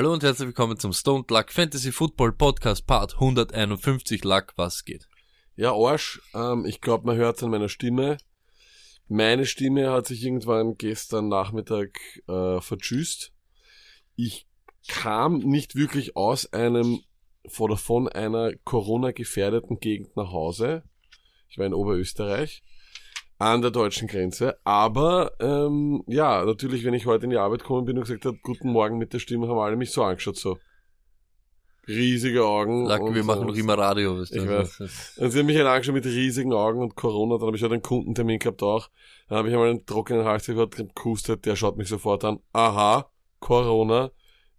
Hallo und herzlich willkommen zum Stone Luck Fantasy Football Podcast Part 151 Luck, was geht? Ja, Arsch, ähm, ich glaube, man hört an meiner Stimme. Meine Stimme hat sich irgendwann gestern Nachmittag äh, vertschüsst. Ich kam nicht wirklich aus einem oder von einer Corona-gefährdeten Gegend nach Hause. Ich war in Oberösterreich an der deutschen Grenze. Aber ähm, ja, natürlich, wenn ich heute in die Arbeit gekommen bin und gesagt habe, guten Morgen mit der Stimme, haben alle mich so angeschaut, so. Riesige Augen. Lack, wir machen noch immer Radio, weißt du. Ich weiß. Und sie haben mich halt angeschaut mit riesigen Augen und Corona, dann habe ich halt einen Kundentermin gehabt auch. Dann habe ich einmal einen trockenen Hals gehört, gehustet, der schaut mich sofort an. Aha, Corona.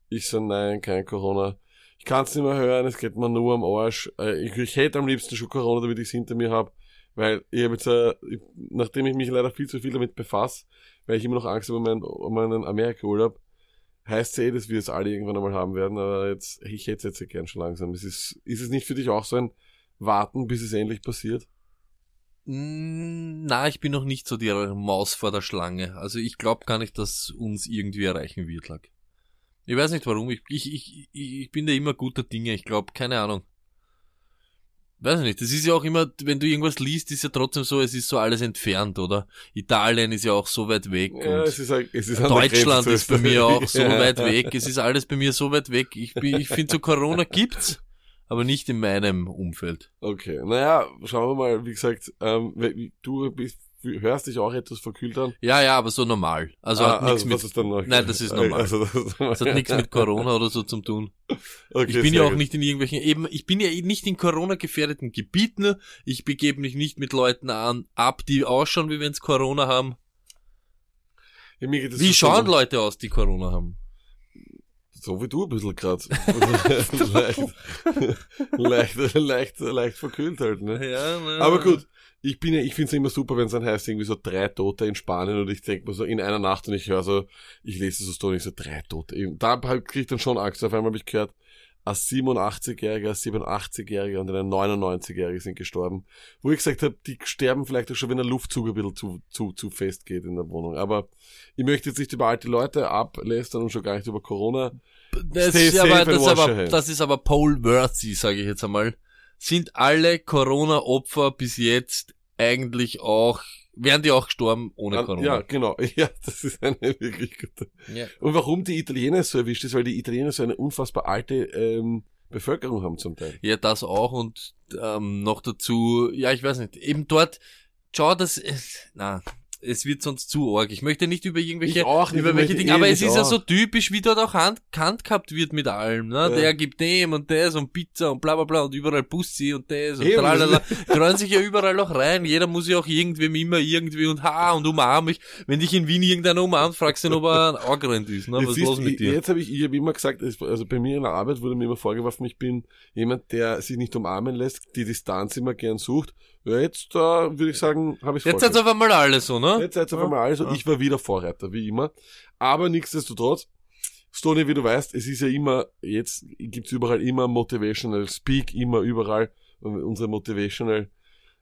Ich so, nein, kein Corona. Ich kann es nicht mehr hören, es geht mir nur am Arsch. Äh, ich, ich hätte am liebsten schon Corona, damit ich es hinter mir habe. Weil ich habe jetzt, äh, nachdem ich mich leider viel zu viel damit befasse, weil ich immer noch Angst habe um meinen, um meinen Amerika-Urlaub, heißt es eh, dass wir es alle irgendwann einmal haben werden, aber jetzt, ich hätte es jetzt gern schon langsam. Ist es, ist es nicht für dich auch so ein Warten, bis es endlich passiert? Mm, na, ich bin noch nicht so die Maus vor der Schlange. Also ich glaube gar nicht, dass uns irgendwie erreichen wird, Lack. Ich weiß nicht warum. Ich, ich, ich, ich bin da immer guter Dinge. Ich glaube, keine Ahnung. Weiß ich nicht, das ist ja auch immer, wenn du irgendwas liest, ist ja trotzdem so, es ist so alles entfernt, oder? Italien ist ja auch so weit weg. Ja, es ist, es ist Deutschland ist bei mir auch so ja. weit weg. Es ist alles bei mir so weit weg. Ich, bin, ich finde, so Corona gibt's, aber nicht in meinem Umfeld. Okay, naja, schauen wir mal, wie gesagt, ähm, du bist hörst dich auch etwas verkühlt an? Ja, ja, aber so normal. Also ah, hat also, mit. Ist dann noch nein, das ist normal. Also, das, ist das hat nichts mit Corona oder so zu tun. Okay, ich bin ja auch gut. nicht in irgendwelchen, eben, ich bin ja nicht in Corona gefährdeten Gebieten. Ich begebe mich nicht mit Leuten an, ab, die ausschauen, wie wenn sie Corona haben. Ja, wie schauen so Leute aus, die Corona haben? So wie du ein bisschen gerade. leicht, leicht, leicht, leicht verkühlt halt, ne? Ja, ne. Aber gut, ich bin ja, ich finde es immer super, wenn es dann heißt, irgendwie so drei Tote in Spanien und ich denke mir so in einer Nacht und ich höre so, ich lese so Story, so drei Tote. Da kriege ich dann schon Angst. Auf einmal habe ich gehört, ein 87-Jähriger, ein 87-Jähriger und ein 99-Jähriger sind gestorben. Wo ich gesagt habe, die sterben vielleicht auch schon, wenn der Luftzug ein bisschen zu, zu, zu fest geht in der Wohnung. Aber ich möchte jetzt nicht über alte Leute ablästern und schon gar nicht über Corona. Das, ist aber, das, aber, das ist aber Paul Worthy, sage ich jetzt einmal sind alle Corona-Opfer bis jetzt eigentlich auch, wären die auch gestorben ohne ja, Corona? Ja, genau. Ja, das ist eine wirklich gute. Ja. Und warum die Italiener so erwischt ist, weil die Italiener so eine unfassbar alte ähm, Bevölkerung haben zum Teil. Ja, das auch und ähm, noch dazu, ja, ich weiß nicht, eben dort, schau, das, äh, na, es wird sonst zu arg. Ich möchte nicht über irgendwelche, nicht, über welche Dinge, aber es ist auch. ja so typisch, wie dort auch Hand, Hand gehabt wird mit allem, ne? Ja. Der gibt dem und das und Pizza und bla bla bla und überall Bussi und das und tralala. Kreuen sich ja überall auch rein. Jeder muss ja auch irgendwem immer irgendwie und ha und umarm mich. Wenn dich in Wien irgendeiner umarmt, fragst du ihn, ob er ein Augrend ist, ne? Was ist los mit dir? Jetzt habe ich, ich habe immer gesagt, also bei mir in der Arbeit wurde mir immer vorgeworfen, ich bin jemand, der sich nicht umarmen lässt, die Distanz immer gern sucht ja, jetzt äh, würde ich sagen, habe ich Jetzt seid auf einmal alle so, ne? Jetzt seid auf einmal alle so. Ich war wieder Vorreiter, wie immer. Aber nichtsdestotrotz, Stony, wie du weißt, es ist ja immer, jetzt gibt's überall immer Motivational Speak, immer überall unsere Motivational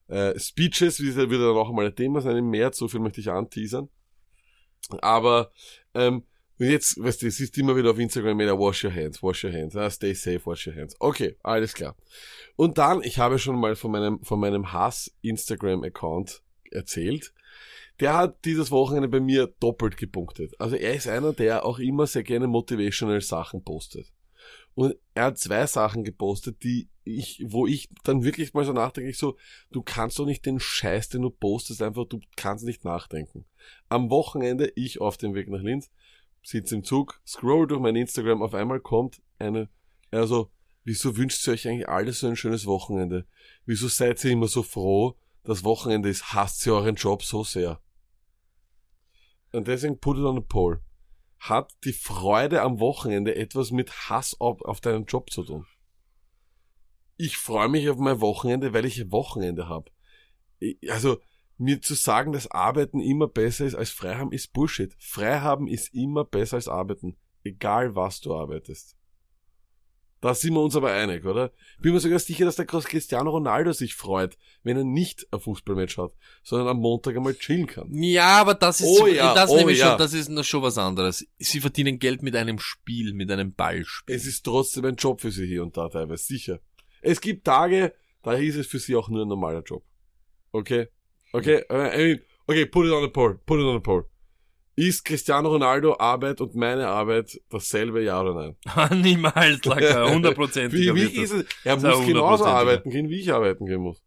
äh, Speeches, wie wird dann auch einmal ein Thema sein im März, so viel möchte ich anteasern. Aber ähm, und jetzt, weißt du, es ist immer wieder auf Instagram wieder wash your hands, wash your hands, ah, stay safe, wash your hands. Okay, alles klar. Und dann, ich habe schon mal von meinem, von meinem Hass-Instagram-Account erzählt. Der hat dieses Wochenende bei mir doppelt gepunktet. Also er ist einer, der auch immer sehr gerne motivational Sachen postet. Und er hat zwei Sachen gepostet, die ich, wo ich dann wirklich mal so nachdenke, ich so, du kannst doch nicht den Scheiß, den du postest, einfach, du kannst nicht nachdenken. Am Wochenende, ich auf dem Weg nach Linz, sitze im Zug, scroll durch mein Instagram, auf einmal kommt eine, also, wieso wünscht ihr euch eigentlich alles so ein schönes Wochenende? Wieso seid ihr immer so froh, das Wochenende ist, hasst ihr euren Job so sehr? Und deswegen put it on a poll. Hat die Freude am Wochenende etwas mit Hass auf, auf deinen Job zu tun? Ich freue mich auf mein Wochenende, weil ich ein Wochenende habe. Also, mir zu sagen, dass Arbeiten immer besser ist als Freihaben, ist Bullshit. Freihaben ist immer besser als Arbeiten. Egal was du arbeitest. Da sind wir uns aber einig, oder? Ich bin mir sogar sicher, dass der Cristiano Ronaldo sich freut, wenn er nicht ein Fußballmatch hat, sondern am Montag einmal chillen kann. Ja, aber das ist, Oh ja, das oh nehme ich ja. schon, das ist schon was anderes. Sie verdienen Geld mit einem Spiel, mit einem Ballspiel. Es ist trotzdem ein Job für sie hier und da teilweise, sicher. Es gibt Tage, da ist es für sie auch nur ein normaler Job. Okay? Okay? äh, I mean, okay, put it on the poll. Put it on the poll. Ist Cristiano Ronaldo Arbeit und meine Arbeit dasselbe, ja oder nein? Niemals, Lacker, hundertprozentig. Wie, wie ist es? Er ja muss genauso 100%iger. arbeiten gehen, wie ich arbeiten gehen muss.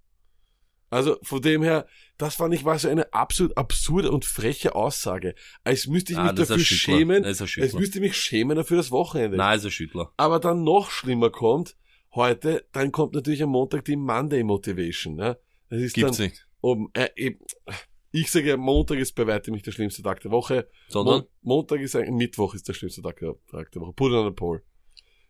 Also von dem her, das fand ich war so eine absolut absurde und freche Aussage. Als müsste ich mich Ah, das ein dafür schämen, Das als Schüttler. müsste ich mich schämen für das Wochenende. Nein, ist ein Schüttler. Aber dann noch schlimmer kommt, heute, dann kommt natürlich am Montag die Monday Motivation. Ja? Das ist Gibt's dann nicht. Um, äh, eben, ich sage, Montag ist bei weitem nicht der schlimmste Tag der Woche. Sondern, Mon Montag ist ein, Mittwoch ist der schlimmste Tag der, Tag der Woche. Put it on the poll.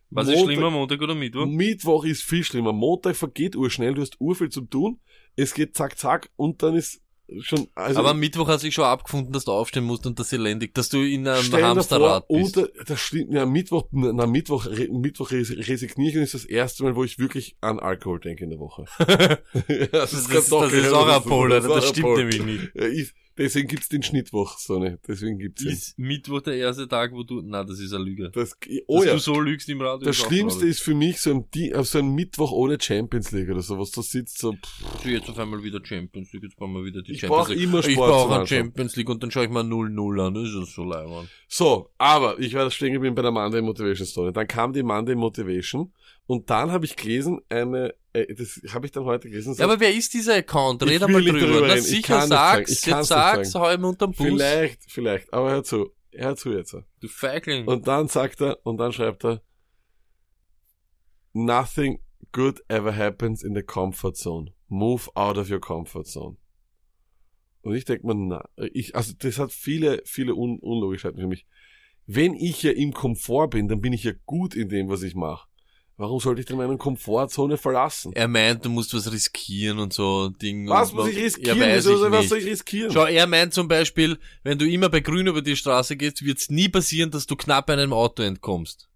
was ist Montag- schlimmer, Montag oder Mittwoch? Mittwoch ist viel schlimmer. Montag vergeht urschnell, du hast urviel zum tun. Es geht zack, zack und dann ist schon, also. aber am Mittwoch hast du dich schon abgefunden, dass du aufstehen musst und das elendig, dass du in einem Hamsterrad vor, bist. unter, das stimmt, ja, Mittwoch, na, Mittwoch, re, Mittwoch res- resigniere ich und ist das erste Mal, wo ich wirklich an Alkohol denke in der Woche. Ja, Das, ist, das, doch- ist auch ein Pol, das Das stimmt nämlich nicht. Ja, ich, deswegen gibt's den Schnittwoch, Sonne. Deswegen gibt's ihn. Ist Mittwoch der erste Tag, wo du, na, das ist eine Lüge. Das, oh Dass ja. du so lügst im Radio. Das Schlimmste ist für mich so ein, Di- so ein Mittwoch ohne Champions League oder sowas. Da sitzt so, pff, So, jetzt auf einmal wieder Champions League, jetzt brauchen wir wieder die Ich Champions League. immer ich Sport brauche zum eine Anschauen. Champions League und dann schaue ich mal 0-0 an, das ist so leibend. So, aber ich war stehen geblieben bei der Monday Motivation Story. Dann kam die Monday Motivation und dann habe ich gelesen, eine, äh, das habe ich dann heute gelesen. Ja, aber wer ist dieser Account? Red nicht drüber. darüber Na sicher, kann nicht sagen. sag's, jetzt sag's, hau ihm unterm Bus. vielleicht, vielleicht, aber hör zu, hör zu jetzt. Du Feigling. Und dann sagt er, und dann schreibt er, nothing good ever happens in the comfort zone. Move out of your comfort zone. Und ich denke mir, na, ich, also das hat viele, viele Un Unlogischheiten für mich. Wenn ich ja im Komfort bin, dann bin ich ja gut in dem, was ich mache. Warum sollte ich denn meine Komfortzone verlassen? er meint, du musst was riskieren und so Ding. Was muss ich Ja, riskieren? weiß Wieso, ich was soll ich riskieren? Schau, er meint zum Beispiel, wenn du immer bei Grün über die Straße gehst, wird's nie passieren, dass du knapp einem Auto entkommst.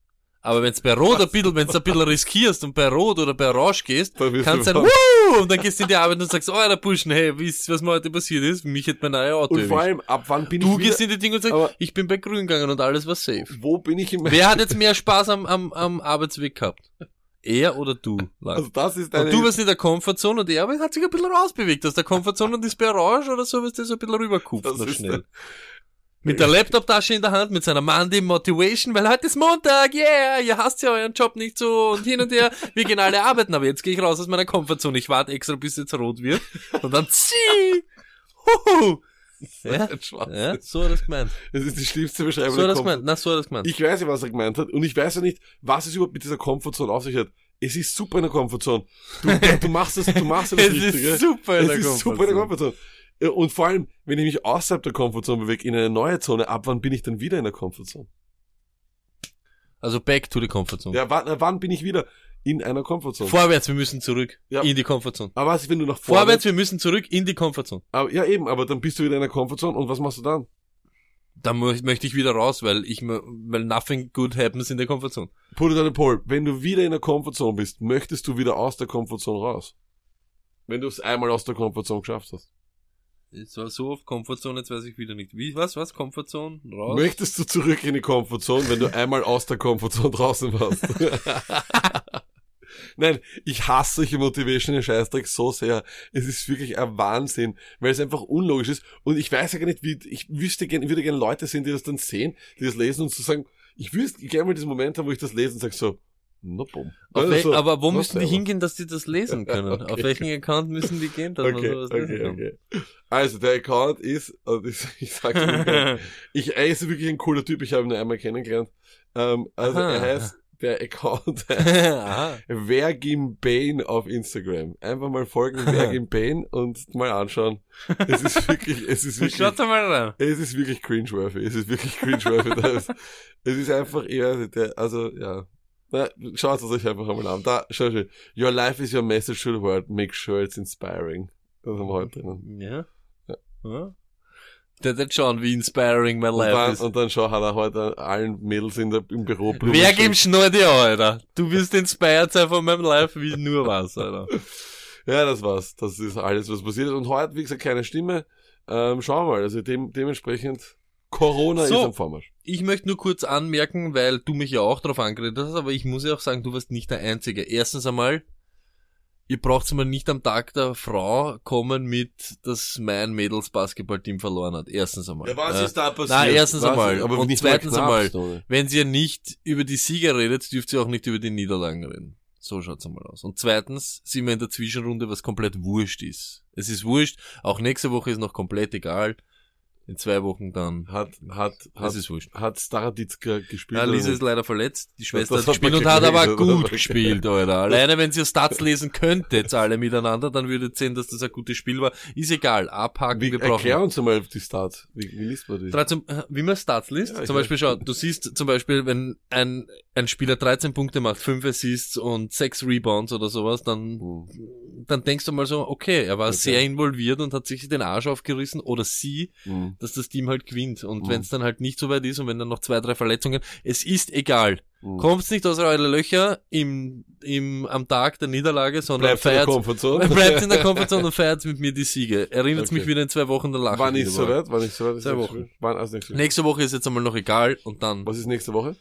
Aber wenn's bei Rot ein bisschen, wenn's ein bisschen riskierst und bei Rot oder bei Orange gehst, Dann kannst du du dann, Wuh! und dann gehst du in die Arbeit und sagst, oh, der Burschen, hey, wisst ihr, was mir heute passiert ist? Mich hat mein neues Auto Und vor allem, ab wann bin Du ich gehst wieder, in die Dinge und sagst, ich bin bei Grün gegangen und alles war safe. wo bin ich im, Wer hat jetzt mehr Spaß am, am, am Arbeitsweg gehabt? Er oder du? Lang? also das ist Und eine, du warst in der Komfortzone und er hat sich ein bisschen rausbewegt aus der Komfortzone und ist bei Orange oder so, wirst du so ein bisschen rüberkupft Das noch ist schnell. Mit der Laptoptasche in der Hand, mit seiner Monday Motivation, weil heute ist Montag, yeah, ihr hasst ja euren Job nicht so und hin und her, wir gehen alle arbeiten, aber jetzt gehe ich raus aus meiner Komfortzone, ich warte extra, bis jetzt rot wird und dann zieh, huhu. Ja, ja, so hat er es gemeint. Das ist die schlimmste Beschreibung. So hat er es gemeint, na, so hat er es gemeint. Ich weiß ja, was er gemeint hat. Und ich weiß ja nicht, was es überhaupt mit dieser Komfortzone auf sich hat. Es ist super in der Komfortzone. Du, du machst das, du machst das Es Richtige. ist super in es der ist super in der Komfortzone. Ja, Und vor allem, wenn ich mich außerhalb der Komfortzone bewege, in eine neue Zone, ab wann bin ich dann wieder in der Komfortzone? Also back to the Komfortzone. Ja, wann, äh, wann bin ich wieder in einer Komfortzone? Vorwärts, wir müssen zurück Ja. in die Komfortzone. aber was wenn du nach Vorwärts, vorwärts, wir müssen zurück in die Komfortzone. aber, ja eben, aber dann bist du wieder in einer Komfortzone und was machst du dann? Da mö- möchte ich wieder raus, weil ich, weil nothing good happens in der Komfortzone. Put it on the poll. Wenn du wieder in der Komfortzone bist, möchtest du wieder aus der Komfortzone raus? Wenn du es einmal aus der Komfortzone geschafft hast. Es war so oft Komfortzone, jetzt weiß ich wieder nicht. Wie, was, was? Komfortzone? Raus? Möchtest du zurück in die Komfortzone, wenn du einmal aus der Komfortzone draußen warst? Nein, ich hasse solche Motivation Scheißdreck so sehr. Es ist wirklich ein Wahnsinn, weil es einfach unlogisch ist. Und ich weiß ja gar nicht, wie, ich wüsste gerne, würde gerne Leute sehen, die das dann sehen, die das lesen und so sagen, ich wüsste gerne mal diesen Moment haben, wo ich das lese und sage so, no. Auf Also, aber wo müssen die hingehen, dass die das lesen können? Auf Okay. welchen Account müssen die gehen, dass Okay, man sowas lesen okay, kann? okay. Also, der Account ist, und ich, ich sag's dir, ich, er ist wirklich ein cooler Typ, ich habe ihn nur einmal kennengelernt. Ähm, also, Aha. er heißt, der Account Aha. Vergim Bane auf Instagram. Einfach mal folgen, Vergim Bane und mal anschauen. Es ist wirklich, es ist wirklich, Schaut mal rein. es ist wirklich cringeworthy. Es ist wirklich cringeworthy. Es ist einfach eher, der, also, ja. Na, schaut es euch einfach einmal an. Da, schau, schau. Your life is your message to the world. Make sure it's inspiring. Das haben wir heute drinnen. Ja. Ja. Der hat schauen, wie inspiring my Und life dann, ist. und dann schau, hat er heute allen Mädels in der, im Büro Blumen Wer gibt Schnur dir, Alter? Du wirst inspired sein von meinem Life wie nur was, Alter. Ja, das war's. Das ist alles, was passiert ist. Und heute, wie gesagt, keine Stimme. Ähm, schauen wir mal. Also dem, dementsprechend, Corona So. ist am Vormarsch. Ich möchte nur kurz anmerken, weil du mich ja auch darauf angeredet hast, aber ich muss ja auch sagen, du warst nicht der Einzige. Erstens einmal, ihr braucht mal nicht am Tag der Frau kommen mit, dass mein Mädels Basketballteam verloren hat. Erstens einmal. Äh, da passiert? na, erstens Was? einmal. Aber Und zweitens einmal, Stoney. Wenn ihr nicht über die Sieger redet, dürft ihr auch nicht über die Niederlagen reden. So schaut's einmal aus. Und zweitens sind wir in der Zwischenrunde, was komplett wurscht ist. Es ist wurscht. Auch nächste Woche ist noch komplett egal. In zwei Wochen dann. Hat, hat, Das hat, ist wurscht. hat Staraditska gespielt? Ja, Lisa ist leider verletzt. Die Schwester das hat gespielt und hat aber oder? gut gespielt, Alter. Alleine wenn ihr Stats lesen könntet, alle miteinander, dann würdet ihr sehen, dass das ein gutes Spiel war. Ist egal. Abhaken, Wie, wir brauchen. erklär uns einmal die Start. Wie, wie liest man die? 13, äh, wie man Stats liest. Ja, zum. Beispiel, schau, du siehst zum Beispiel, wenn ein, ein Spieler 13 Punkte macht, 5 Assists und 6 Rebounds oder sowas, dann, Hm. dann denkst du mal so, okay, er war Okay. sehr involviert und hat sich den Arsch aufgerissen oder sie, Hm. Dass das Team halt gewinnt. Und Mhm. wenn es dann halt nicht so weit ist und wenn dann noch zwei, drei Verletzungen, es ist egal. Hm. Kommt nicht aus eure Löcher im, im, am Tag der Niederlage, sondern Bleibt in der feiert, Komfortzone. bleibt in der Komfortzone und feiert mit mir die Siege. Erinnert Okay. mich wieder in zwei Wochen, dann lachen War nicht wir so weit, war nicht so weit. Zwei nächste Wochen. Wann als nächstes Spiel? Nächste Woche ist jetzt einmal noch egal und dann Was ist nächste Woche?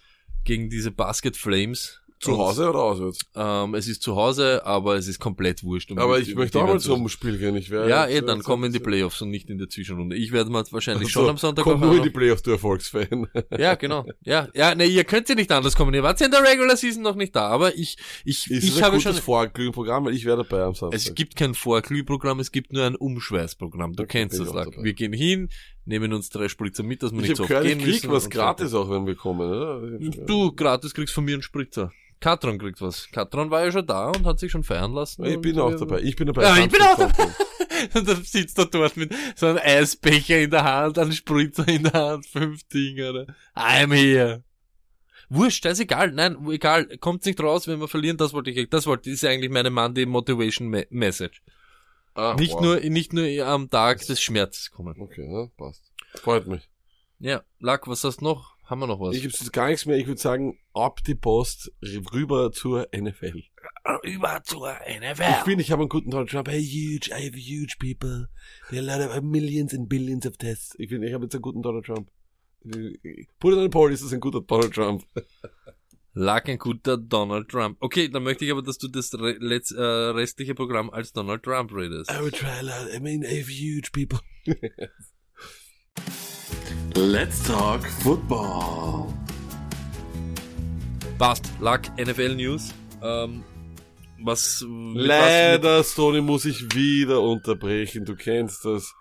gegen diese Basket Flames. Zu Hause oder auswärts? Ähm, es ist zu Hause, aber es ist komplett wurscht. um Aber ich möchte auch mal zum Spiel gehen. Ich werde Ja, eh, dann kommen in die Playoffs und nicht in der Zwischenrunde. Ich werde mal wahrscheinlich schon So, am Sonntag Komm auch nur in die Playoffs, du Erfolgsfan. Ja, genau. Ja, ja, ne, ihr könnt ja nicht anders kommen. Ihr wart ja in der Regular Season noch nicht da, aber ich, ich, Ist ich ein habe schon, Vorglühenprogramm, weil ich wäre dabei am Samstag. es gibt kein Vorglühprogramm, es gibt nur ein Umschweißprogramm. Du Okay, kennst das, Lack. Wir gehen hin, nehmen uns drei Spritzer mit, dass wir ich nicht so oft gehen ich krieg müssen. was gratis auch, wenn wir kommen, oder? Du, gratis kriegst von mir einen Spritzer. Katron kriegt was. Katron war ja schon da und hat sich schon feiern lassen. Ich bin auch dabei. Ich bin dabei. Ja, ich bin auch kommt Und dann sitzt er dort mit so einem Eisbecher in der Hand, einem Spritzer in der Hand, fünf Dinger. Oder? I'm here. Wurscht, das ist egal. Nein, egal. Kommt nicht raus, wenn wir verlieren. Das wollte ich, das wollte, das ist eigentlich meine Monday Motivation Me Message. Ah, nicht wow. nur, nicht nur am Tag des Schmerzes kommen. Okay, ja, passt. Freut mich. Ja, Lack, was hast du noch? Haben wir noch was? Ich habe jetzt gar nichts mehr. Ich würde sagen, ab die Post rüber zur NFL. über zur NFL. Ich finde, ich habe einen guten Donald Trump. Hey, huge, I have huge people. There are a lot of millions and billions of tests. Ich finde, ich habe jetzt einen guten Donald Trump. Put it on a poll, ist das ein guter Donald Trump? Lag ein guter Donald Trump. Okay, dann möchte ich aber, dass du das re äh, restliche Programm als Donald Trump redest. I would try a lot. I mean, I have huge people. Let's talk football. Passt. Lack, NFL News. Ähm, was, mit was Leider, Stoney, muss ich wieder unterbrechen. Du kennst das.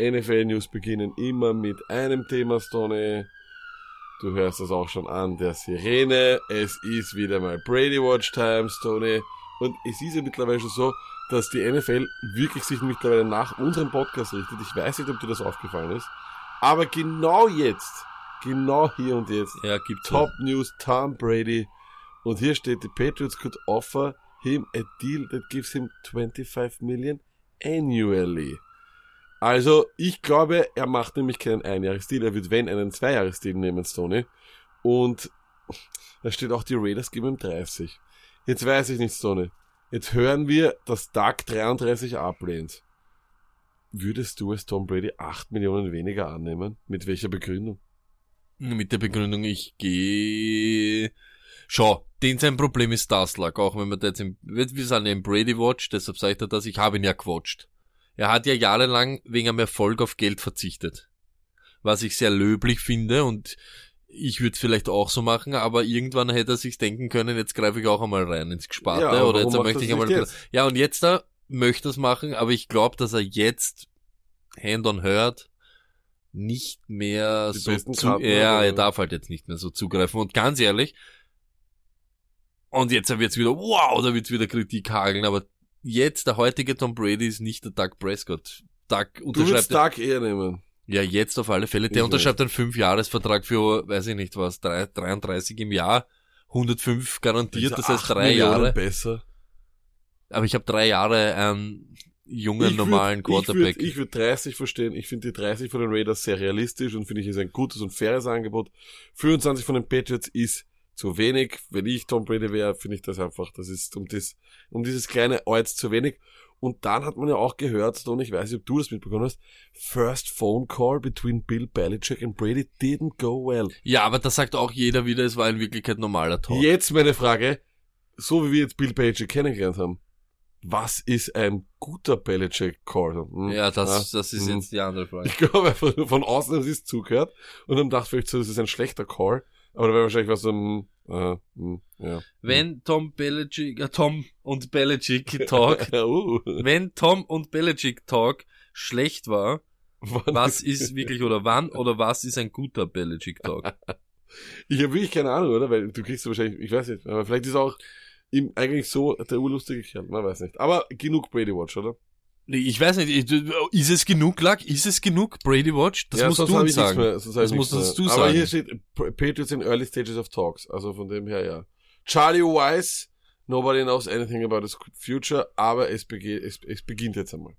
NFL-News beginnen immer mit einem Thema, Stoney. Du hörst das auch schon an, der Sirene. Es ist wieder mal Brady Watch Time, Stoney. Und es ist ja mittlerweile schon so, dass die NFL wirklich sich mittlerweile nach unserem Podcast richtet. Ich weiß nicht, ob dir das aufgefallen ist. Aber genau jetzt, genau hier und jetzt, ja, gibt's Top News, Tom Brady. Und hier steht, the Patriots could offer him a deal that gives him 25 million annually. Also, ich glaube, er macht nämlich keinen Einjahresdeal. Er wird, wenn, einen Zweijahresdeal nehmen, Stoney. Und da steht auch, die Raiders geben ihm 30. Jetzt weiß ich nicht, Stoney. Jetzt hören wir, dass Doug 33 ablehnt. Würdest du als Tom Brady 8 Millionen weniger annehmen? Mit welcher Begründung? Mit der Begründung, ich gehe. Schau, den sein Problem ist das, Lack, auch wenn man da jetzt im, wir sind ja im Brady Watch, deshalb ich dir das, ich habe ihn ja gewatcht. Er hat ja jahrelang wegen einem Erfolg auf Geld verzichtet. Was ich sehr löblich finde und ich würde vielleicht auch so machen, aber irgendwann hätte er sich denken können, jetzt greife ich auch einmal rein ins Gesparte Ja, oder jetzt möchte ich einmal. jetzt? Ja, und jetzt da möchte er es machen, aber ich glaube, dass er jetzt Hand on Hurt nicht mehr Die so zu, Karten ja, er darf halt jetzt nicht mehr so zugreifen. Und ganz ehrlich, und jetzt wird's wieder, wow, da wird's wieder Kritik hageln, aber jetzt, der heutige Tom Brady ist nicht der Doug Prescott. Doug Du unterschreibt, würdest Doug eher nehmen. ja, jetzt auf alle Fälle, der Ich unterschreibt einen Fünfjahresvertrag für, weiß ich nicht was, drei- 33 im Jahr, 105 garantiert, das heißt drei Millionen Jahre. besser. Aber ich habe drei Jahre, ähm, jungen, Ich normalen würd- Quarterback. Ich würde würd 30 verstehen. Ich finde die 30 von den Raiders sehr realistisch und finde ich ist ein gutes und faires Angebot. 25 von den Patriots ist zu wenig. Wenn ich Tom Brady wäre, finde ich das einfach, das ist um das, um dieses kleine Orts zu wenig. Und dann hat man ja auch gehört, und ich weiß nicht, ob du das mitbekommen hast, first phone call between Bill Belichick and Brady didn't go well. ja, aber da sagt auch jeder wieder, es war in Wirklichkeit normaler Talk. Jetzt meine Frage, so wie wir jetzt Bill Belichick kennengelernt haben, was ist ein guter Belichick-Call? Hm, Ja, das, das ist hm. jetzt die andere Frage. Ich glaube nur von außen haben sie es zugehört und haben gedacht, vielleicht so, das ist ein schlechter Call. Aber da wäre wahrscheinlich was so ein, äh, hm, ja. Wenn Tom Belichick, äh, Tom und Belichick Talk, uh, wenn Tom und Belichick Talk schlecht war, wann was ist wirklich oder wann oder was ist ein guter Belichick Talk? Ich habe wirklich keine Ahnung, oder? Weil du kriegst wahrscheinlich, ich weiß nicht, aber vielleicht ist auch ihm eigentlich so der urlustige Kerl, man weiß nicht. Aber genug Brady Watch, oder? Ich weiß nicht, ich- ist es genug, Lack? Ist es genug, Brady Watch? Das Ja, musst du uns sagen. Mehr, Das ich musst nichts uns du mehr. Aber sagen. hier steht Patriots in early stages of talks. Also von dem her, ja. Charlie Wise, nobody knows anything about his future, aber es, bege es, es beginnt jetzt einmal.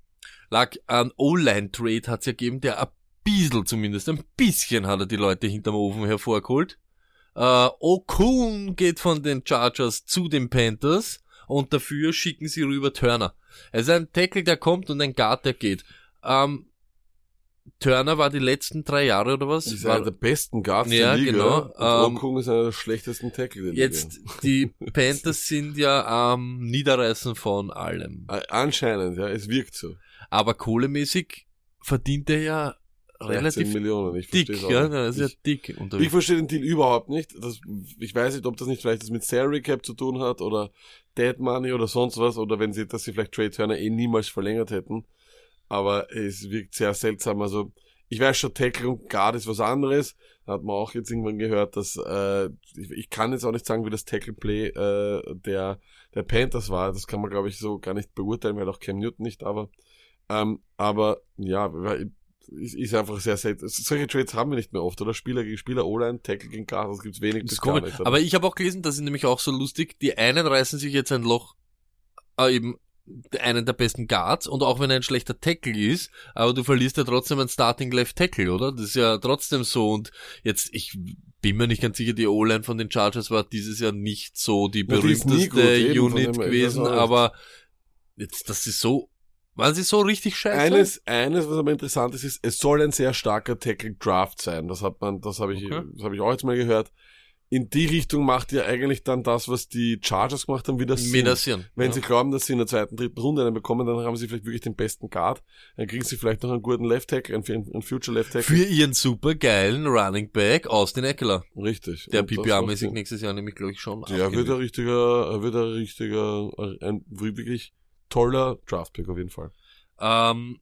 Lack, ein O-Line-Trade hat's ja gegeben, der ein bisschen zumindest, ein bisschen hat er die Leute hinterm Ofen hervorgeholt. Äh, Okun geht von den Chargers zu den Panthers und dafür schicken sie rüber Turner. Also ein Tackle, der kommt und ein Guard, der geht. Ähm, Turner war die letzten drei Jahre oder was? Ist war, einer der besten Guards Ja, der Liga. genau. Und Ähm, ist einer der schlechtesten Tackle der Liga. jetzt, die Panthers sind ja am Niederreißen von allem. Anscheinend, ja, es wirkt so. Aber kohlemäßig verdient er ja 13 relativ Millionen, ich dick, verstehe ja, das ist nicht. ja dick Ich, unterwegs. ich verstehe den Deal überhaupt nicht. Das, ich weiß nicht, ob das nicht vielleicht das mit Salary Cap zu tun hat oder Dead Money oder sonst was oder wenn sie, dass sie vielleicht Trade Turner eh niemals verlängert hätten. Aber es wirkt sehr seltsam. Also, ich weiß schon, Tackle und Guard ist was anderes. Da hat man auch jetzt irgendwann gehört, dass, äh, ich, ich kann jetzt auch nicht sagen, wie das Tackle Play, äh, der, der Panthers war. Das kann man, glaube ich, so gar nicht beurteilen, weil auch Cam Newton nicht da war. Ähm, aber, ja, ist, ist einfach sehr selten. Solche Trades haben wir nicht mehr oft, oder? Spieler gegen Spieler, O-Line, Tackle gegen Guard, das gibt's wenig Das bis gar nicht. Aber ich habe auch gelesen, das ist nämlich auch so lustig, die einen reißen sich jetzt ein Loch, äh, eben einen der besten Guards und auch wenn er ein schlechter Tackle ist, aber du verlierst ja trotzdem einen Starting Left Tackle, oder? Das ist ja trotzdem so und jetzt, ich bin mir nicht ganz sicher, die O-Line von den Chargers war dieses Jahr nicht so die Ja, die berühmteste gut, Unit gewesen, aber jetzt, das ist so, waren sie so richtig scheiße? Eines, eines, was aber interessant ist, ist, es soll ein sehr starker Tackle Draft sein. Das hat man, das habe ich, Okay. das habe ich auch jetzt mal gehört. In die Richtung macht ja eigentlich dann das, was die Chargers gemacht haben, wieder Sinn. Sinn. Wenn ja. sie glauben, dass sie in der zweiten, dritten Runde einen bekommen, dann haben sie vielleicht wirklich den besten Guard. Dann kriegen sie vielleicht noch einen guten Left Tackle, einen, einen Future Left Tackle. Für ihren super geilen Running Back Austin Eckler. Richtig. Der PPA-mäßig nächstes Jahr nämlich, glaube ich, schon. Der wird ein richtiger, er wird ein richtiger, ein wirklich toller Draftpick auf jeden Fall. Ähm,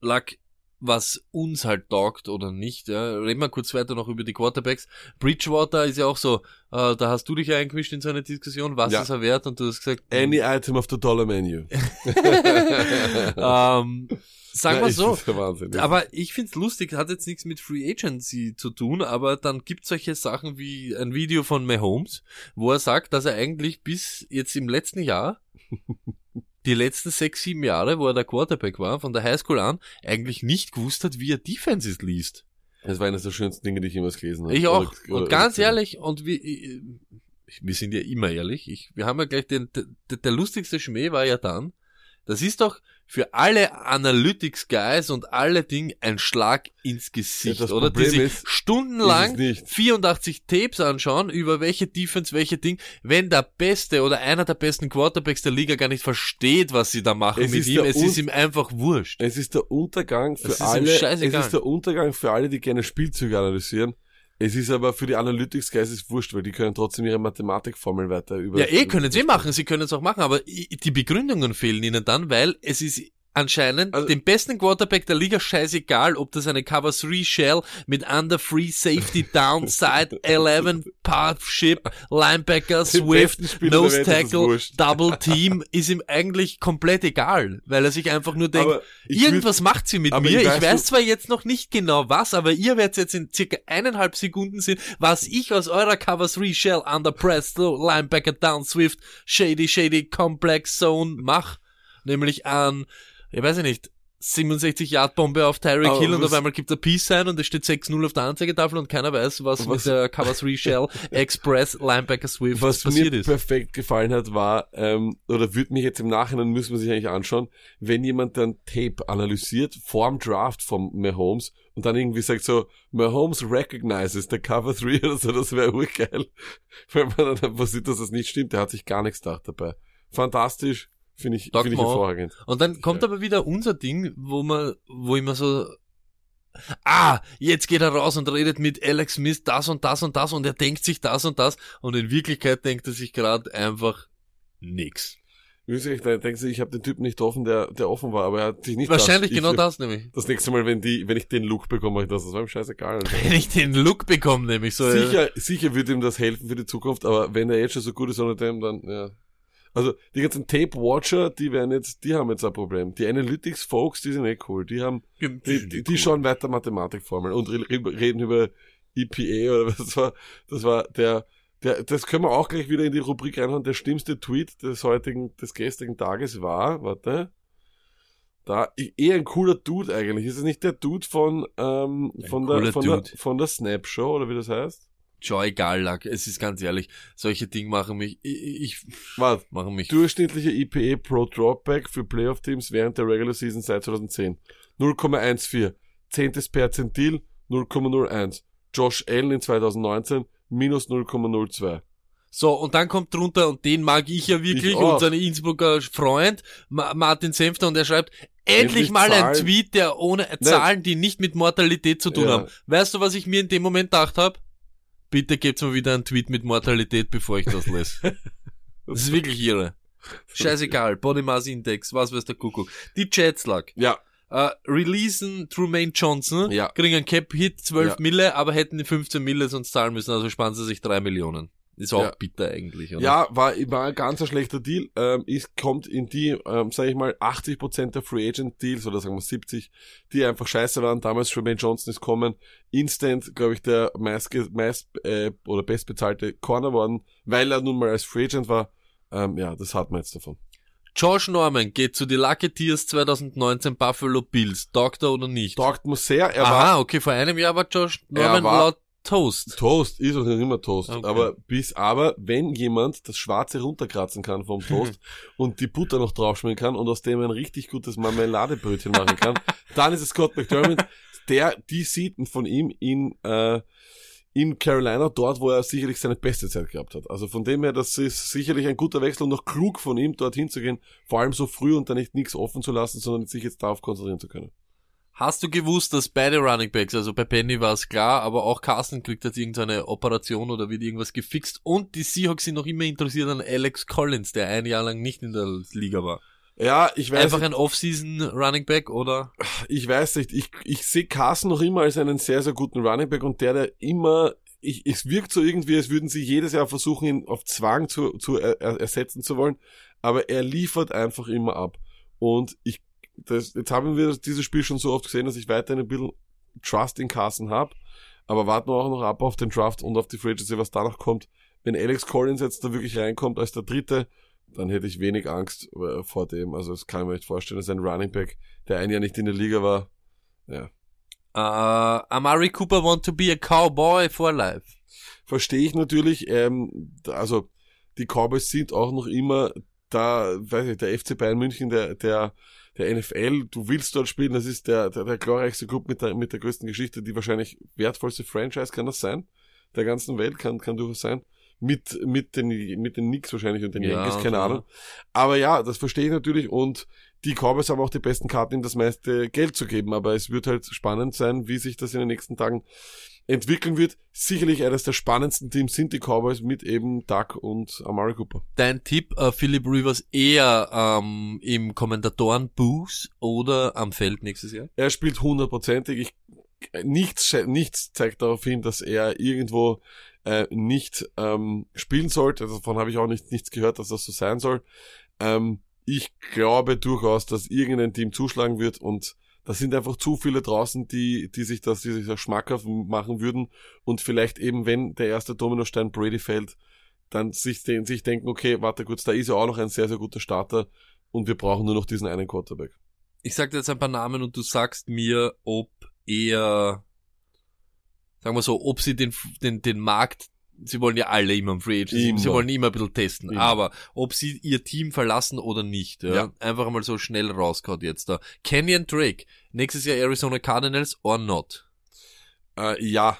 Lack, was uns halt taugt oder nicht, ja. Reden wir kurz weiter noch über die Quarterbacks. Bridgewater ist ja auch so, äh, da hast du dich ja eingemischt in so eine Diskussion, was Ja. ist er wert? Und du hast gesagt, Any item of the dollar menu. ähm, sagen wir so. Wahnsinn. Aber ich find's lustig, hat jetzt nichts mit Free Agency zu tun, aber dann gibt's solche Sachen wie ein Video von Mahomes, wo er sagt, dass er eigentlich bis jetzt im letzten Jahr, die letzten sechs, sieben Jahre, wo er der Quarterback war, von der Highschool an, eigentlich nicht gewusst hat, wie er Defenses liest. Das war eines der schönsten Dinge, die ich jemals gelesen habe. Ich auch. Oder- und oder- ganz oder- ehrlich, und wir, ich- wir sind ja immer ehrlich, ich, wir haben ja gleich den, der, der lustigste Schmäh war ja dann, das ist doch für alle Analytics Guys und alle Ding ein Schlag ins Gesicht, Ja, oder? Die Problem sich ist, stundenlang ist es nicht. 84 Tapes anschauen, über welche Defense, welche Ding, wenn der beste oder einer der besten Quarterbacks der Liga gar nicht versteht, was sie da machen Es mit ist ihm, es Un- ist ihm einfach wurscht. Es ist der Untergang für alle, es ist der Untergang für alle, die gerne Spielzüge analysieren. Es ist aber für die Analytics Guys ist wurscht, weil die können trotzdem ihre Mathematikformel weiter über. Ja, eh können sie eh machen, sie können es auch machen, aber die Begründungen fehlen ihnen dann, weil es ist anscheinend Also- dem besten Quarterback der Liga scheißegal, ob das eine Cover 3 Shell mit Under Free Safety Downside 11 Partnership Linebacker Swift Nose Tackle. Double Team ist ihm eigentlich komplett egal, weil er sich einfach nur denkt, ich irgendwas macht sie mit mir. ich Ich weiß, weiß, du- zwar jetzt noch nicht genau was, aber ihr werdet jetzt in circa eineinhalb Sekunden sehen, was ich aus eurer Cover 3 Shell Under Press, Linebacker Down Swift, Shady Shady Complex Zone mach. Nämlich an, ich weiß nicht, 67 Yard Bombe auf Tyreek Aber Hill und was- auf einmal gibt er Peace sein und es steht 6-0 auf der Anzeigetafel und keiner weiß, was, Was- mit der Cover 3 Shell Express Linebacker Swift Was passiert mir ist. perfekt gefallen hat, war, ähm, oder würde mich jetzt im Nachhinein, müssen wir sich eigentlich anschauen, wenn jemand dann Tape analysiert vorm Draft von Mahomes und dann irgendwie sagt so, Mahomes recognizes the cover 3 oder so, das wäre urgeil. Wenn man dann einfach sieht, dass das nicht stimmt, der hat sich gar nichts gedacht dabei. Fantastisch, finde ich, Doc finde ich hervorragend. Und dann kommt aber wieder unser Ding, wo man, wo immer so, ah, jetzt geht er raus und redet mit Alex Smith das und das und das und er denkt sich das und das und in Wirklichkeit denkt er sich gerade einfach nix. Wirklich, da denkst du, ich habe den Typen nicht offen, der, der offen war, aber er hat sich nicht Wahrscheinlich gedacht, genau ich, das nämlich. Das nächste Mal, wenn die, wenn ich den Look bekomme, mach ich das, das war ihm scheißegal. Alter. Wenn ich den Look bekomme, nämlich so. Sicher, sicher würde ihm das helfen für die Zukunft, aber wenn er jetzt schon so gut ist ohne dem, dann, ja. Also, die ganzen Tape-Watcher, die werden jetzt, die haben jetzt ein Problem. Die Analytics-Folks, die sind eh cool. Die haben, die, die, die schauen weiter Mathematikformeln und re- re- reden über EPA oder was das war. Das war der, der, das können wir auch gleich wieder in die Rubrik reinhauen. Der schlimmste Tweet des heutigen, des gestrigen Tages war, warte, da, eher ein cooler Dude eigentlich. Ist es nicht der Dude von, ähm, Ein von der, von der, von der Snap Show oder wie das heißt? Schau, egal, Lack. Es ist ganz ehrlich, solche Dinge machen mich, ich, ich Warte. machen mich. Durchschnittliche EPA Pro Dropback für Playoff-Teams während der Regular Season seit 2010. 0,14. Zehntes Perzentil 0,01. Josh Allen in 2019 minus 0,02. So, und dann kommt drunter, und den mag ich ja wirklich, Ich unseren Innsbrucker Freund, Ma Martin Senfter, und er schreibt, endlich, Endlich mal ein Zahlen. Tweet, der ohne Zahlen, die nicht mit Mortalität zu tun Ja. haben. Weißt du, was ich mir in dem Moment gedacht habe? Bitte gebt's mir wieder einen Tweet mit Mortalität, bevor ich das lese. das ist wirklich irre. Scheißegal, Body Mass Index, was weiß der Kuckuck. Die Jets lag. Ja, Äh, releasen Trumaine Johnson, Ja. kriegen einen Cap-Hit, 12 Ja. Mille, aber hätten die 15 Mille sonst zahlen müssen, also sparen sie sich 3 Millionen. Ist auch Ja. bitter eigentlich, oder? ja, war, war ein ganz schlechter Deal. Ähm, ist, kommt in die, ähm, sage ich mal, 80% der Free Agent Deals oder sagen wir 70, die einfach scheiße waren. Damals Tremaine Johnson ist kommen. Instant, glaube ich, der meist, meist äh, oder bestbezahlte Corner worden, weil er nun mal als Free Agent war. Ähm, ja, das hat man jetzt davon. Josh Norman geht zu die Lucky Tears 2019 Buffalo Bills. Doktor oder nicht? Taugt muss sehr, er Aha, war okay, vor einem Jahr war Josh Er Norman war- laut Toast. Toast, ist auch immer Toast. Okay. Aber bis, aber wenn jemand das Schwarze runterkratzen kann vom Toast und die Butter noch draufschmieren kann und aus dem ein richtig gutes Marmeladebrötchen machen kann, dann ist es Scott McDermott, der, die sieht von ihm in, äh, in Carolina, dort, wo er sicherlich seine beste Zeit gehabt hat. Also von dem her, das ist sicherlich ein guter Wechsel und noch klug von ihm, dorthin zu gehen, vor allem so früh und dann nicht nichts offen zu lassen, sondern sich jetzt darauf konzentrieren zu können. Hast du gewusst, dass beide Running Backs, also bei Penny war es klar, aber auch Carsten kriegt jetzt irgendeine Operation oder wird irgendwas gefixt und die Seahawks sind noch immer interessiert an Alex Collins, der ein Jahr lang nicht in der Liga war. Ja, ich weiß Einfach ein Off-Season Running Back oder? ich weiß nicht, ich, ich sehe Carson noch immer als einen sehr, sehr guten Running Back und der, der immer, ich, es wirkt so irgendwie, als würden sie jedes Jahr versuchen, ihn auf Zwang zu, zu er- ersetzen zu wollen, aber er liefert einfach immer ab. Und ich, das, jetzt haben wir dieses Spiel schon so oft gesehen, dass ich weiterhin ein bisschen Trust in Carson habe, aber warten wir auch noch ab auf den Draft und auf die Free Agency, was danach kommt. Wenn Alex Collins jetzt da wirklich reinkommt als der Dritte, dann hätte ich wenig Angst äh, vor dem. Also das kann ich mir nicht vorstellen, dass ein Running Back, der ein Jahr nicht in der Liga war, ja. Äh, Amari Cooper want to be a cowboy for life. Verstehe ich natürlich, ähm, also die Cowboys sind auch noch immer da, weiß ich, der FC Bayern München, der, der, der NFL, du willst dort spielen, das ist der, der, der glorreichste Club mit der, mit der größten Geschichte, die wahrscheinlich wertvollste Franchise, kann das sein? Der ganzen Welt, kann, kann durchaus sein. Mit, mit den, mit den Knicks wahrscheinlich und den Ja, Yankees, keine so. Ahnung. Aber ja, das verstehe ich natürlich und die Cowboys haben auch die besten Karten, ihm das meiste Geld zu geben, aber es wird halt spannend sein, wie sich das in den nächsten Tagen entwickeln wird. Sicherlich eines der spannendsten Teams sind die Cowboys mit eben Doug und Amari Cooper. Dein Tipp, äh, Philip Rivers eher ähm, im Kommentatoren-Booth oder am Feld nächstes Jahr? Er spielt hundertprozentig. Ich, nichts, nichts zeigt darauf hin, dass er irgendwo äh, nicht ähm, spielen sollte. Also Davon habe ich auch nicht, nichts gehört, dass das so sein soll. Ähm, ich glaube durchaus, dass irgendein Team zuschlagen wird und da sind einfach zu viele draußen, die, die sich das, die sich das schmackhaft machen würden und vielleicht eben, wenn der erste Dominostein Brady fällt, dann sich, den- sich denken, okay, warte kurz, da ist ja auch noch ein sehr, sehr guter Starter und wir brauchen nur noch diesen einen Quarterback. Ich sag dir jetzt ein paar Namen und du sagst mir, ob eher, sagen wir so, ob sie den, den, den Markt, sie wollen ja alle immer im Free Agency, sie wollen immer ein bisschen testen, Immer. aber ob sie ihr Team verlassen oder nicht, ja, Ja. einfach mal so schnell rausgehauen jetzt da. Kenyon Drake, nächstes Jahr Arizona Cardinals or not? Äh, ja,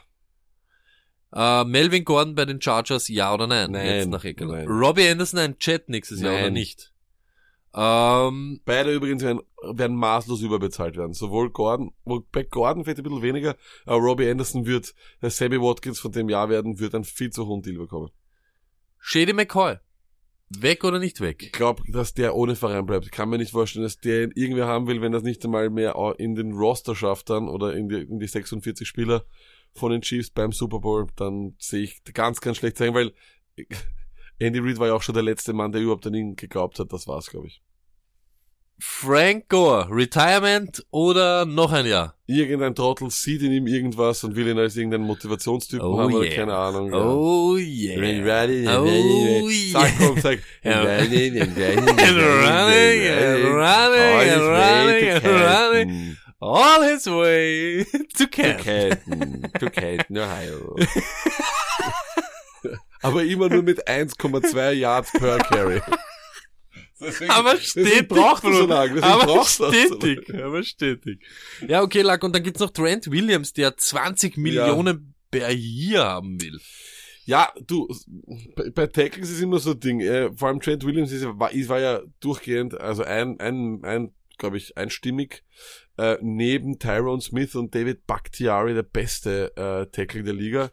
Äh, Melvin Gordon bei den Chargers, ja oder nein? Nein, Jetzt nach Eckler. nein. Robbie Anderson ein Jet nächstes Jahr oder Nein. nicht? Ähm, beide übrigens werden, werden maßlos überbezahlt werden. Sowohl Gordon, bei Gordon vielleicht ein bisschen weniger, aber Robbie Anderson wird, der Sammy Watkins von dem Jahr werden, wird einen viel zu hohen Deal bekommen. Shady McCoy, weg oder nicht Ich weg? glaube, dass der ohne Verein bleibt. Ich kann mir nicht vorstellen, dass der ihn irgendwer haben will, wenn das nicht einmal mehr in den Roster schafft dann oder in die, in die 46 Spieler von den Chiefs beim Super Bowl, dann sehe ich ganz, ganz schlecht sein, weil Andy Reid war ja auch schon der letzte Mann, der überhaupt an ihn geglaubt hat. Das war's, glaube ich. Frank Gore, Retirement oder noch ein Jahr? Irgendein Trottel sieht in ihm irgendwas und will ihn als irgendeinen Motivationstypen Oh haben oder yeah. keine Ahnung. Oh yeah. Oh ready. Sag, yeah. komm, sag. And running, and running, All and his way running, to and running. Canton. All his way to To camp. Canton, to Canton, Ohio. Aber immer nur mit 1,2 Yards per Carry. Deswegen- Aber stetig, braucht so lange. Aber er so stetig, lange. aber stetig. Ja, okay, Lack, und dann gibt's noch Trent Williams, der 20 Millionen per Jahr haben will. Ja, du, bei, bei Tackles ist immer so ein Ding. Äh, vor allem Trent Williams ist, ja- war, ist, war ja durchgehend, also ein, ein, ein glaube ich, einstimmig, äh, neben Tyrone Smith und David Bakhtiari der beste äh, Tackle der Liga.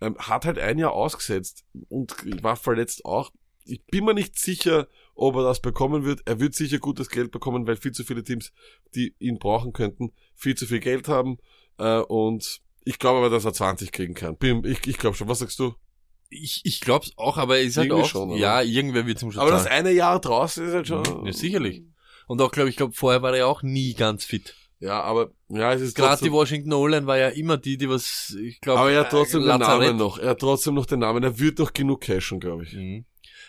Ähm, hat halt ein Jahr ausgesetzt und war verletzt auch. Ich bin mir nicht sicher, ob er das bekommen wird. Er wird sicher gutes Geld bekommen, weil viel zu viele Teams, die ihn brauchen könnten, viel zu viel Geld haben. Äh, und ich glaube aber, dass er 20 kriegen kann. Bin, ich ich glaube schon. Was sagst du? Ich, ich glaub's auch, aber ich sag Irgendwie auch, schon, ja, irgendwer wird zum Schluss Aber das eine Jahr draußen ist halt schon. Ja, sicherlich. Und auch, glaube ich, glaube vorher war er ja auch nie ganz fit. Ja, aber ja, es ist Gerade die. Washington O-Line war ja immer die, die was, ich glaube, Aber er hat trotzdem den Lazarett- Namen noch. Er hat trotzdem noch den Namen. Er wird noch genug cashen, glaube ich. Mhm.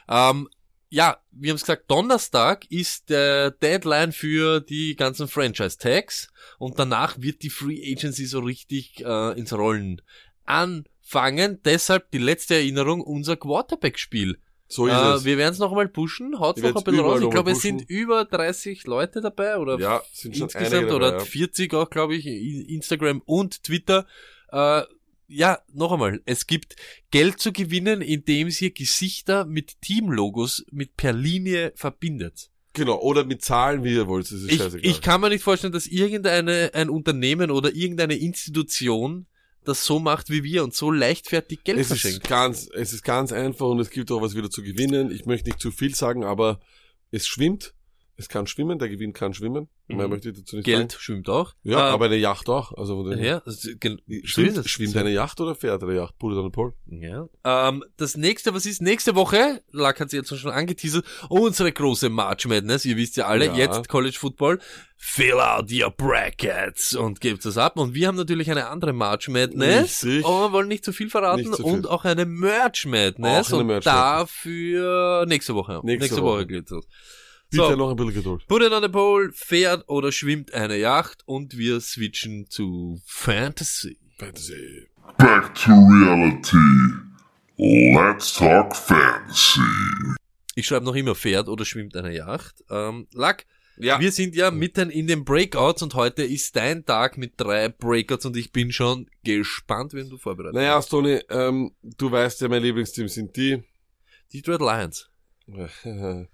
Ähm, ja, wir haben es gesagt, Donnerstag ist der Deadline für die ganzen Franchise-Tags und danach wird die Free Agency so richtig äh, ins Rollen anfangen. Deshalb die letzte Erinnerung, unser Quarterback-Spiel. So ist Äh, es. wir werden es noch einmal pushen, haut's Wir noch ein bisschen raus. Ich glaube, es sind über 30 Leute dabei oder Ja, sind schon insgesamt einige dabei, oder ja. 40 auch, glaube ich, in- Instagram und Twitter. Äh, ja, noch einmal, es gibt Geld zu gewinnen, indem ihr Gesichter mit Teamlogos mit per Linie verbindet. Genau. Oder mit Zahlen, wie ihr wollt. Das ist Ich, scheißegal. ich kann mir nicht vorstellen, dass irgendeine ein Unternehmen oder irgendeine Institution das so macht wie wir und so leichtfertig Geld es ist verschenkt. ganz, es ist ganz einfach und es gibt auch was wieder zu gewinnen. Ich möchte nicht zu viel sagen, aber es schwimmt. Es kann schwimmen. Der Gewinn kann schwimmen. Mehr Mhm. möchte ich dazu nicht Geld sagen. schwimmt auch. Ja, Äh, aber eine Yacht auch. Also, ja, also, Schwimmt, schwimmt eine Yacht oder fährt eine Yacht? Put it on the pole. Ja. Ähm, das nächste, was ist nächste Woche? Lack hat sie jetzt schon angeteasert. Unsere große March Madness. Ihr wisst ja alle, Ja. jetzt College Football. Fill out your brackets und gebt es ab. Und wir haben natürlich eine andere March Madness. Richtig. Aber wir wollen nicht zu viel verraten. Zu viel. Und auch eine Merch Madness. Auch eine und Merch dafür nächste Woche. Nächste Woche Woche. geht's los. Bitte So. noch ein bisschen Geduld. Put it on the pole, fährt oder schwimmt eine Yacht und wir switchen zu Fantasy. Fantasy. Back to reality. Let's talk fantasy. Ich schreibe noch immer fährt oder schwimmt eine Yacht. Ähm, Lack, Ja. Wir sind ja mitten in den Breakouts und heute ist dein Tag mit drei Breakouts und ich bin schon gespannt, wenn du vorbereitet Naja, Stoney, ähm, du weißt ja, mein Lieblingsteam sind die. bist. Detroit Lions.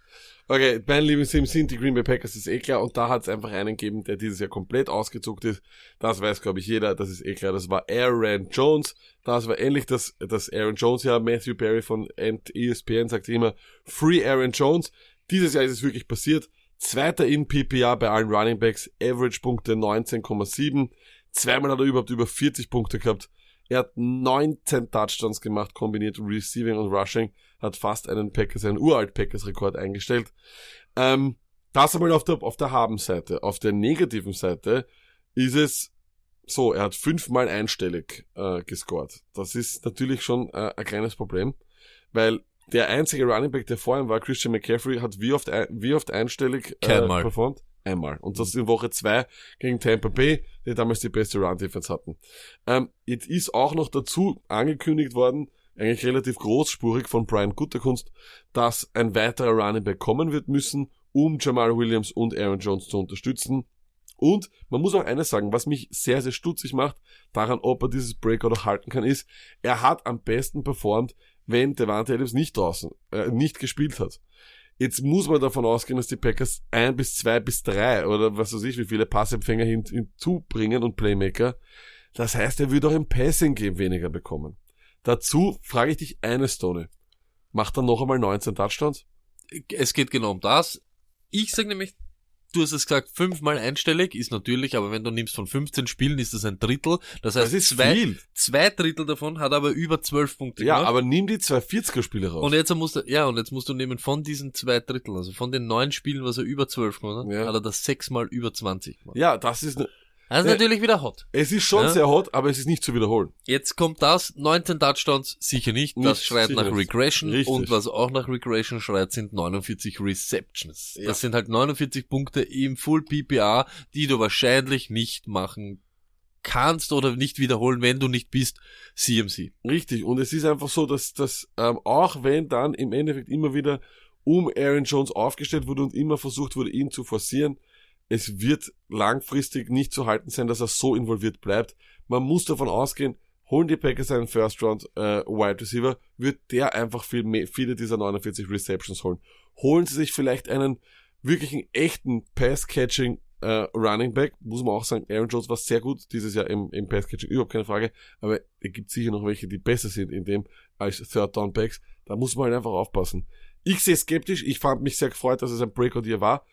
Okay, mein Lieblingsteam sind die Green Bay Packers, das ist eh klar. Und da hat es einfach einen gegeben, der dieses Jahr komplett ausgezuckt ist. Das weiß, glaube ich, jeder. Das ist eh klar. Das war Aaron Jones. Das war ähnlich das, das Aaron Jones Jahr. Matthew Perry von ESPN sagt immer Free Aaron Jones. Dieses Jahr ist es wirklich passiert. Zweiter in PPA bei allen Running Backs. Average Punkte 19,7. Zweimal hat er überhaupt über 40 Punkte gehabt. Er hat 19 Touchdowns gemacht, kombiniert Receiving und Rushing, hat fast einen Packers, einen uralt Packers-Rekord eingestellt. Ähm, das einmal auf der, auf der Haben-Seite. Auf der negativen Seite ist es so, er hat fünfmal einstellig äh, gescored. Das ist natürlich schon äh, ein kleines Problem, weil der einzige Running Back, der vor ihm war, Christian McCaffrey, hat wie oft, ein, wie oft einstellig äh, performt? Einmal. Und das in Woche zwei gegen Tampa Bay, die damals die beste Run-Defense hatten. Ähm, jetzt ist auch noch dazu angekündigt worden, eigentlich relativ großspurig von Brian Gutterkunst, dass ein weiterer Running Back kommen wird müssen, um Jamal Williams und Aaron Jones zu unterstützen. Und man muss auch eines sagen, was mich sehr, sehr stutzig macht, daran, ob er dieses Breakout auch halten kann, ist, er hat am besten performt, wenn Devante Adams nicht draußen, äh, nicht gespielt hat. Jetzt muss man davon ausgehen, dass die Packers ein bis zwei bis drei oder was weiß ich, wie viele Passempfänger hin, hinzubringen und Playmaker. Das heißt, er würde auch im Passing Game weniger bekommen. Dazu frage ich dich eines, Tony. Macht er noch einmal 19 Touchdowns? Es geht genau um das. Ich sage nämlich, du hast es gesagt, fünfmal einstellig ist natürlich, aber wenn du nimmst von 15 Spielen, ist das ein Drittel. Das heißt, Das ist zwei, viel. zwei Drittel davon hat aber über 12 Punkte Ja, gemacht. aber nimm die zwei 40er-Spiele raus. Und jetzt musst du, ja, und jetzt musst du nehmen von diesen zwei Drittel, also von den neun Spielen, was er über 12 gemacht hat, Ja. hat er das sechsmal über 20 gemacht. ja, das ist, Das ist Ja. natürlich wieder hot. es ist schon Ja. sehr hot, aber es ist nicht zu wiederholen. Jetzt kommt das, 19 Touchdowns, sicher nicht, das Nicht, schreit sicher nach. Regression Richtig. und was auch nach Regression schreit, sind 49 Receptions. Ja. Das sind halt 49 Punkte im Full PPA, die du wahrscheinlich nicht machen kannst oder nicht wiederholen, wenn du nicht bist CMC. Richtig. Und es ist einfach so, dass, dass ähm, auch wenn dann im Endeffekt immer wieder um Aaron Jones aufgestellt wurde und immer versucht wurde, ihn zu forcieren, es wird langfristig nicht zu halten sein, dass er so involviert bleibt. Man muss davon ausgehen, holen die Packers einen First Round äh, Wide Receiver, wird der einfach viel mehr, viele dieser 49 Receptions holen. Holen sie sich vielleicht einen wirklichen echten Pass-Catching äh, Running Back, muss man auch sagen, Aaron Jones war sehr gut dieses Jahr im, im Pass-Catching, überhaupt keine Frage, aber es gibt sicher noch welche, die besser sind in dem als Third Down Backs. Da muss man halt einfach aufpassen. Ich sehe skeptisch, ich fand mich sehr gefreut, dass es ein Breakout hier war.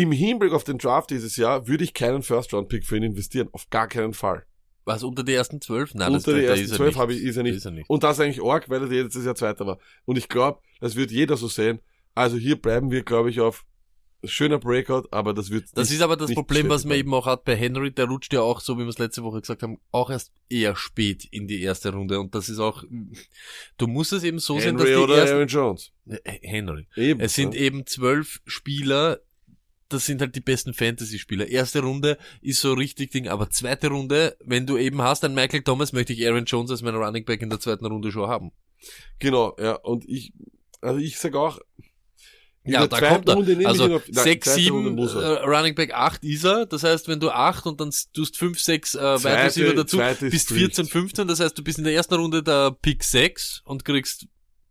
Im Hinblick auf den Draft dieses Jahr würde ich keinen First-Round-Pick für ihn investieren, auf gar keinen Fall. Was, unter die ersten zwölf? Nein, Unter die da ersten ist er zwölf habe ich- ist er nicht. Ist er nicht. Und das eigentlich arg, weil er letztes Jahr Zweiter war. Und ich glaube, das wird jeder so sehen. Also hier bleiben wir, glaube ich, auf schöner Breakout, aber das wird Das nicht- ist aber das Problem, was man eben auch hat bei Henry, der rutscht ja auch, so wie wir es letzte Woche gesagt haben, auch erst eher spät in die erste Runde. Und das ist auch, du musst es eben so bleiben. sehen, dass Henry die oder ersten, Aaron Jones. Äh, Henry. Eben. Es sind ne? eben zwölf Spieler, das sind halt die besten Fantasy-Spieler. Erste Runde ist so richtig Ding, aber zweite Runde, wenn du eben hast, einen Michael Thomas, möchte ich Aaron Jones als meinen Running Back in der zweiten Runde schon haben. Genau, ja. Und ich, also ich sag auch, Ja, da kommt er. Runde Also auf, nein, 6, zweite 7, Runde muss er. äh, Running Back 8 ist er. Das heißt, wenn du 8 und dann tust 5, 6 äh, Wide Zweite- Receiver dazu, bist Breach. 14, 15. Das heißt, du bist in der ersten Runde der Pick 6 und kriegst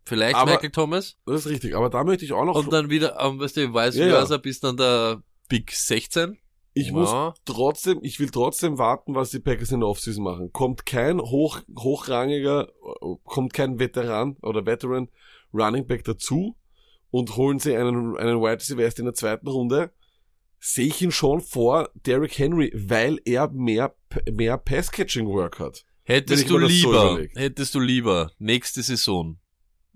vielleicht Aber- Michael Thomas. Das ist richtig. Aber da möchte ich auch noch, Und dann wieder, ähm, weißt du, vice Ja, ja. versa, bist dann der Pick 16. ich muss Ja. trotzdem, ich will trotzdem warten, was die Packers in der Offseason machen. Kommt kein hoch, hochrangiger, äh, kommt kein Veteran oder Veteran Running Back dazu und holen sie einen, einen Wide Receiver erst in der zweiten Runde, sehe ich ihn schon vor Derrick Henry, weil er mehr, mehr Pass-Catching-Work hat. Hättest du so lieber, überleg. hättest du lieber nächste Saison,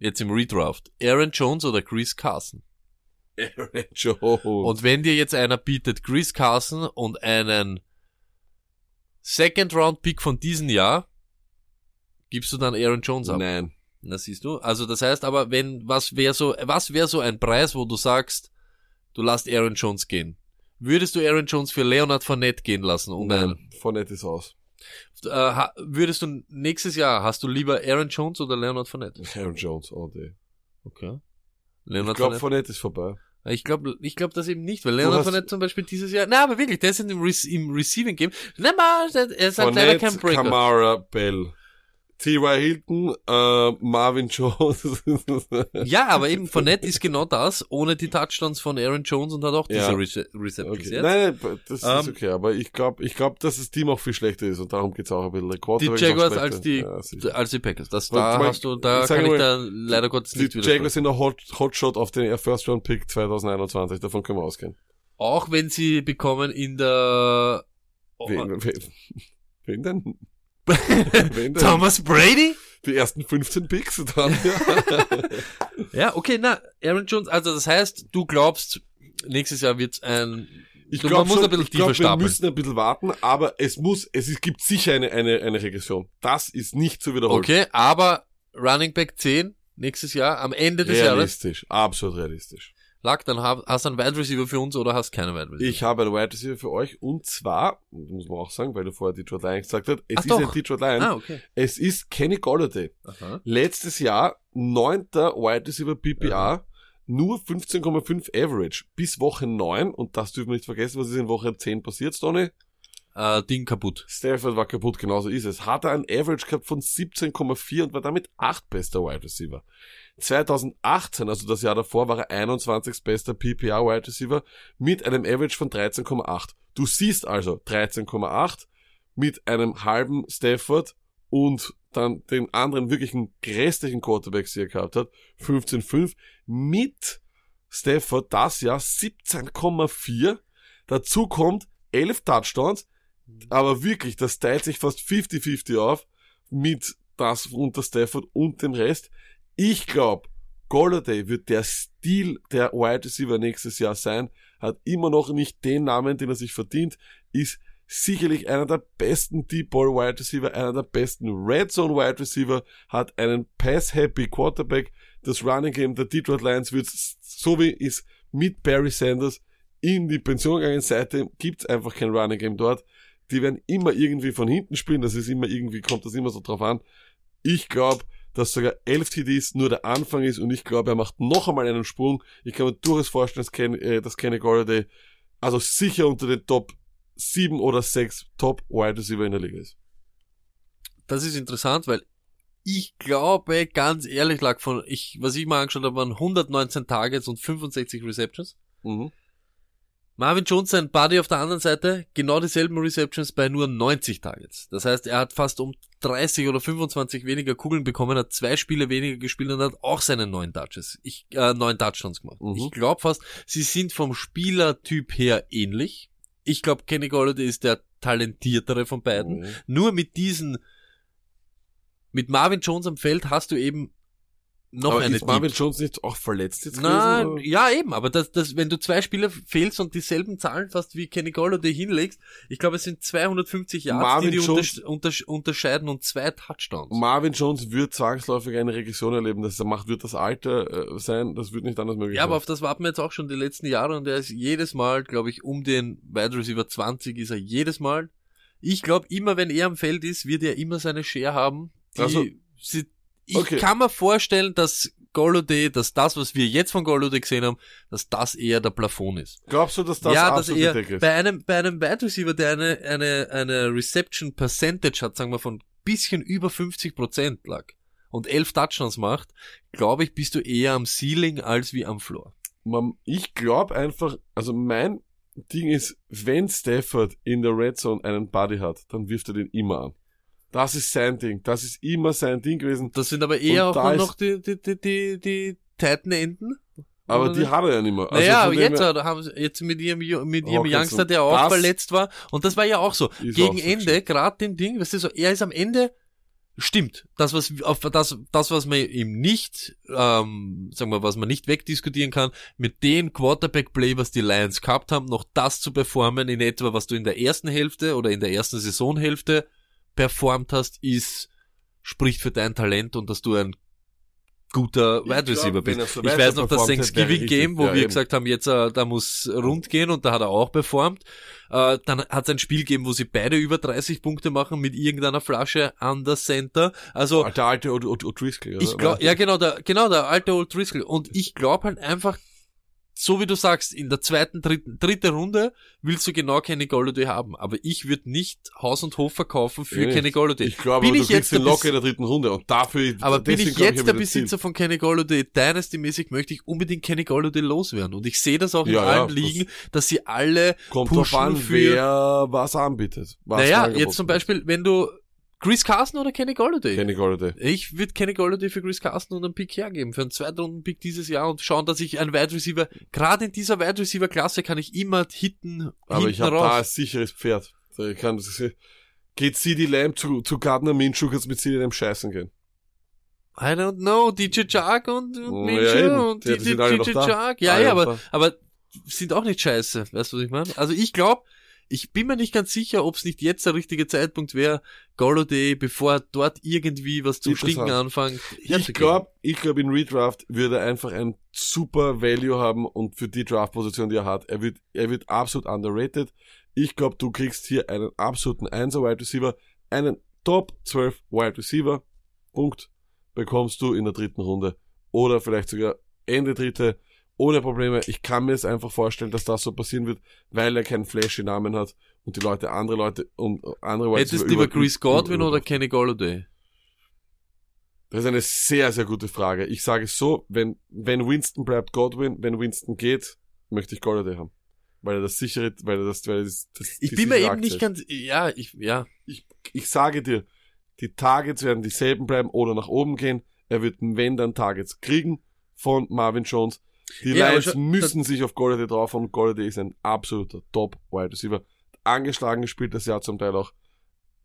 jetzt im Redraft, Aaron Jones oder Chris Carson? Aaron Jones. Und wenn dir jetzt einer bietet Chris Carson und einen Second Round Pick von diesem Jahr, gibst du dann Aaron Jones ab. Nein. Na siehst du. Also das heißt aber, wenn was wäre so, was wäre so ein Preis, wo du sagst, du lässt Aaron Jones gehen? Würdest du Aaron Jones für Leonard Fournette gehen lassen? Und Nein. Fournette ist aus. Äh, würdest du nächstes Jahr hast du lieber Aaron Jones oder Leonard Fournette? Aaron Jones, all day. Okay. Ich Leonard glaube, Fournette. Fournette ist vorbei. Ich glaube, ich glaube das eben nicht, weil Leonard Fournette zum Beispiel dieses Jahr, na, aber wirklich, der ist dem Re im Receiving Game. Nein, mal, er ist halt leider kein Breaker. Kamara, Bell. T.Y. Hilton, äh, Marvin Jones. Ja, aber eben Fournette ist genau das, ohne die Touchdowns von Aaron Jones und hat auch diese Ja. Rece Receptions Okay. jetzt. Nein, nein, das Ähm, ist okay, aber ich glaube, ich glaub, dass das Team auch viel schlechter ist und darum geht's auch ein bisschen. Die Jaguars als die, Ja, als die Packers. Das, da mein- hast du, da kann ich mal, da leider Gottes nicht die. Jaguars sind der Hot, Hotshot auf den First Round Pick 2021, davon können wir ausgehen. Auch wenn sie bekommen in der, oh, Wen, wen, wen denn? Thomas Brady? Die ersten 15 Picks dann, ja. Ja, okay, na, Aaron Jones, also das heißt, du glaubst, nächstes Jahr wird's ein, Ich glaube glaub, wir müssen ein bisschen warten, aber es muss, es gibt sicher eine, eine, eine Regression. Das ist nicht zu wiederholen. okay, aber Running Back 10, nächstes Jahr, am Ende des Jahres. Realistisch, absolut realistisch. Lack, dann hab, hast du einen Wide Receiver für uns oder hast keinen Wide Receiver? Ich habe einen Wide Receiver für euch und zwar, muss man auch sagen, weil du vorher Detroit Lions gesagt hast, es Ach ist doch. ein Detroit Lion, ah, okay. es ist Kenny Golladay. Aha. Letztes Jahr neunter Wide Receiver PPA, nur 15,5 Average bis Woche 9 und das dürfen wir nicht vergessen, was ist in Woche 10 passiert, Stoney? Äh, Ding kaputt. Stafford war kaputt, genauso ist es. Hat er ein Average gehabt von 17,4 und war damit acht bester Wide Receiver. 2018, also das Jahr davor, war er 21. bester PPR Wide Receiver mit einem Average von 13,8. Du siehst also 13,8 mit einem halben Stafford und dann den anderen wirklichen grässlichen Quarterbacks, die er gehabt hat, 15,5 mit Stafford das Jahr 17,4. Dazu kommt 11 Touchdowns, aber wirklich, das teilt sich fast 50-50 auf mit das unter Stafford und dem Rest. Ich glaube, Golladay wird der Stil der Wide Receiver nächstes Jahr sein, hat immer noch nicht den Namen, den er sich verdient, ist sicherlich einer der besten Deep Ball Wide Receiver, einer der besten Red Zone Wide Receiver, hat einen Pass-Happy Quarterback. Das Running Game der Detroit Lions wird so wie ist mit Barry Sanders in die Pension gegangen. Seitdem gibt's einfach kein Running Game dort. Die werden immer irgendwie von hinten spielen. Das ist immer irgendwie, kommt das immer so drauf an. Ich glaube, dass sogar 11 TDs nur der Anfang ist und ich glaube, er macht noch einmal einen Sprung. Ich kann mir durchaus vorstellen, dass Kenny, äh, dass Kenny Golladay also sicher unter den Top 7 oder 6 Top Wide Receiver in der Liga ist. Das ist interessant, weil ich glaube, ganz ehrlich, lag von, ich, was ich mal angeschaut habe, waren 119 Targets und 65 Receptions. Mhm. Marvin Jones, sein Buddy auf der anderen Seite, genau dieselben Receptions bei nur 90 Targets. Das heißt, er hat fast um 30 oder 25 weniger Kugeln bekommen, hat zwei Spiele weniger gespielt und hat auch seine neun Touches, ich, äh, neun Touchdowns gemacht. Mhm. Ich glaube fast, sie sind vom Spielertyp her ähnlich. Ich glaube, Kenny Golladay ist der talentiertere von beiden. Mhm. Nur mit diesen, mit Marvin Jones am Feld hast du eben noch Aber eine ist Marvin Jones nicht auch verletzt jetzt na, gewesen? ja eben, aber das, das, wenn du zwei Spieler fehlst und dieselben Zahlen fast wie Kenny Golladay hinlegst, ich glaube, es sind 250 Yards, Marvin die die Jones- unter, unter, unterscheiden und zwei Touchdowns. Marvin Jones wird zwangsläufig eine Regression erleben. Das er macht, wird das Alter äh, sein. Das wird nicht anders möglich ja, aber sein. auf das warten wir jetzt auch schon die letzten Jahre und er ist jedes Mal, glaube ich, um den Wide Receiver 20 ist er jedes Mal. Ich glaube, immer wenn er am Feld ist, wird er immer seine Share haben. Die, Also, sie, ich okay. kann mir vorstellen, dass Golladay, dass das, was wir jetzt von Golladay gesehen haben, dass das eher der Plafond ist. Glaubst du, dass das ja, dass er Decke ist? bei einem, bei einem Wide Receiver, der eine, eine, eine Reception Percentage hat, sagen wir von bisschen über 50 Prozent lag und elf Touchdowns macht, glaube ich, bist du eher am Ceiling als wie am Floor. Ich glaube einfach, also mein Ding ist, wenn Stafford in der Red Zone einen Buddy hat, dann wirft er den immer an. Das ist sein Ding. Das ist immer sein Ding gewesen. Das sind aber eher Und auch ist- noch die, die, die, die, die Titan-Enden. Aber die hat er ja nicht mehr. Also naja, aber jetzt, her- haben sie, jetzt mit ihrem, mit ihrem Okay, Youngster, so der auch verletzt war. Und das war ja auch so. Gegen auch so Ende, gestimmt. gerade dem Ding, weißt du, so, er ist am Ende, stimmt. Das, was, auf das, das, was man ihm nicht, ähm, sagen wir, was man nicht wegdiskutieren kann, mit dem Quarterback-Play, was die Lions gehabt haben, noch das zu performen in etwa, was du in der ersten Hälfte oder in der ersten Saisonhälfte performt hast, ist, spricht für dein Talent und dass du ein guter Wide glaub, Receiver bist. so ich weiß noch das Thanksgiving. Game, wo Ja, wir eben. gesagt haben, jetzt äh, da muss rund gehen und da hat er auch performt. Äh, dann hat es ein Spiel gegeben, wo sie beide über 30 Punkte machen mit irgendeiner Flasche an der Center. Also Der alte Od- Od- O'Driscoll. oder? ich glaube, ja genau, der, genau, der alte Old Driscoll. Und ich glaube halt einfach, so wie du sagst, in der zweiten, dritten, dritte Runde willst du genau Kenny Golladay haben. Aber ich würde nicht Haus und Hof verkaufen für Ja, Kenny Golladay. Ich glaube, bin du ich kriegst jetzt ihn der locker in der dritten Runde und dafür. aber bin ich jetzt er der das. Besitzer von Kenny Golladay, Dynasty-mäßig möchte ich unbedingt Kenny Golladay loswerden. Und ich sehe das auch in Ja, ja, allen Ligen, dass sie alle Kommt drauf pushen an, für- wer was anbietet. Was naja, jetzt zum. Beispiel, wenn du Chris Carson oder Kenny Golladay. Kenny Golladay. Ich würde Kenny Golladay für Chris Carson und einen Pick hergeben, für einen Zweitrunden-Pick dieses Jahr und schauen, dass ich einen Wide Receiver, gerade in dieser Wide Receiver-Klasse kann ich immer hitten, Aber ich habe da ein sicheres Pferd. Da kann Geht CD Lamb zu, zu Gardner Minshew, kannst mit CD Lamb scheißen gehen. I don't know, DJ Chark und, und Oh, Minshew ja, und die DJ, DJ. Chark. Ja, ja, aber, aber sind auch nicht scheiße, weißt du, was ich meine? Also ich glaube, ich bin mir nicht ganz sicher, ob es nicht jetzt der richtige Zeitpunkt wäre, Golladay, bevor dort irgendwie was Interessant. Stinken anfängt. Ich glaube, ich glaube, in Redraft würde er einfach ein super Value haben und für die Draft-Position, die er hat, er wird, er wird absolut underrated. Ich glaube, du kriegst hier einen absoluten 1er Wide Receiver, einen Top 12 Wide Receiver. Punkt. Bekommst du in der dritten Runde. Oder vielleicht sogar Ende dritte. Ohne Probleme. Ich kann mir es einfach vorstellen, dass das so passieren wird, weil er keinen flashy Namen hat und die Leute, andere Leute und andere Wide Hättest du lieber über- Chris Godwin oder Kenny Golladay? Das ist eine sehr, sehr gute Frage. Ich sage es so, wenn, wenn Winston bleibt Godwin, wenn Winston geht, möchte ich Golladay haben. Weil er das sichere, weil er das, weil er das, das Ich bin mir eben nicht Aktie ganz, ja, ich, ja. Ich, ich sage dir, die Targets werden dieselben bleiben oder nach oben gehen. Er wird, wenn dann Targets kriegen von Marvin Jones. Die Ja, Lions schon- müssen sich auf Golladay drauf und Golladay ist ein absoluter Top Wide Receiver. Angeschlagen gespielt das Jahr zum Teil auch.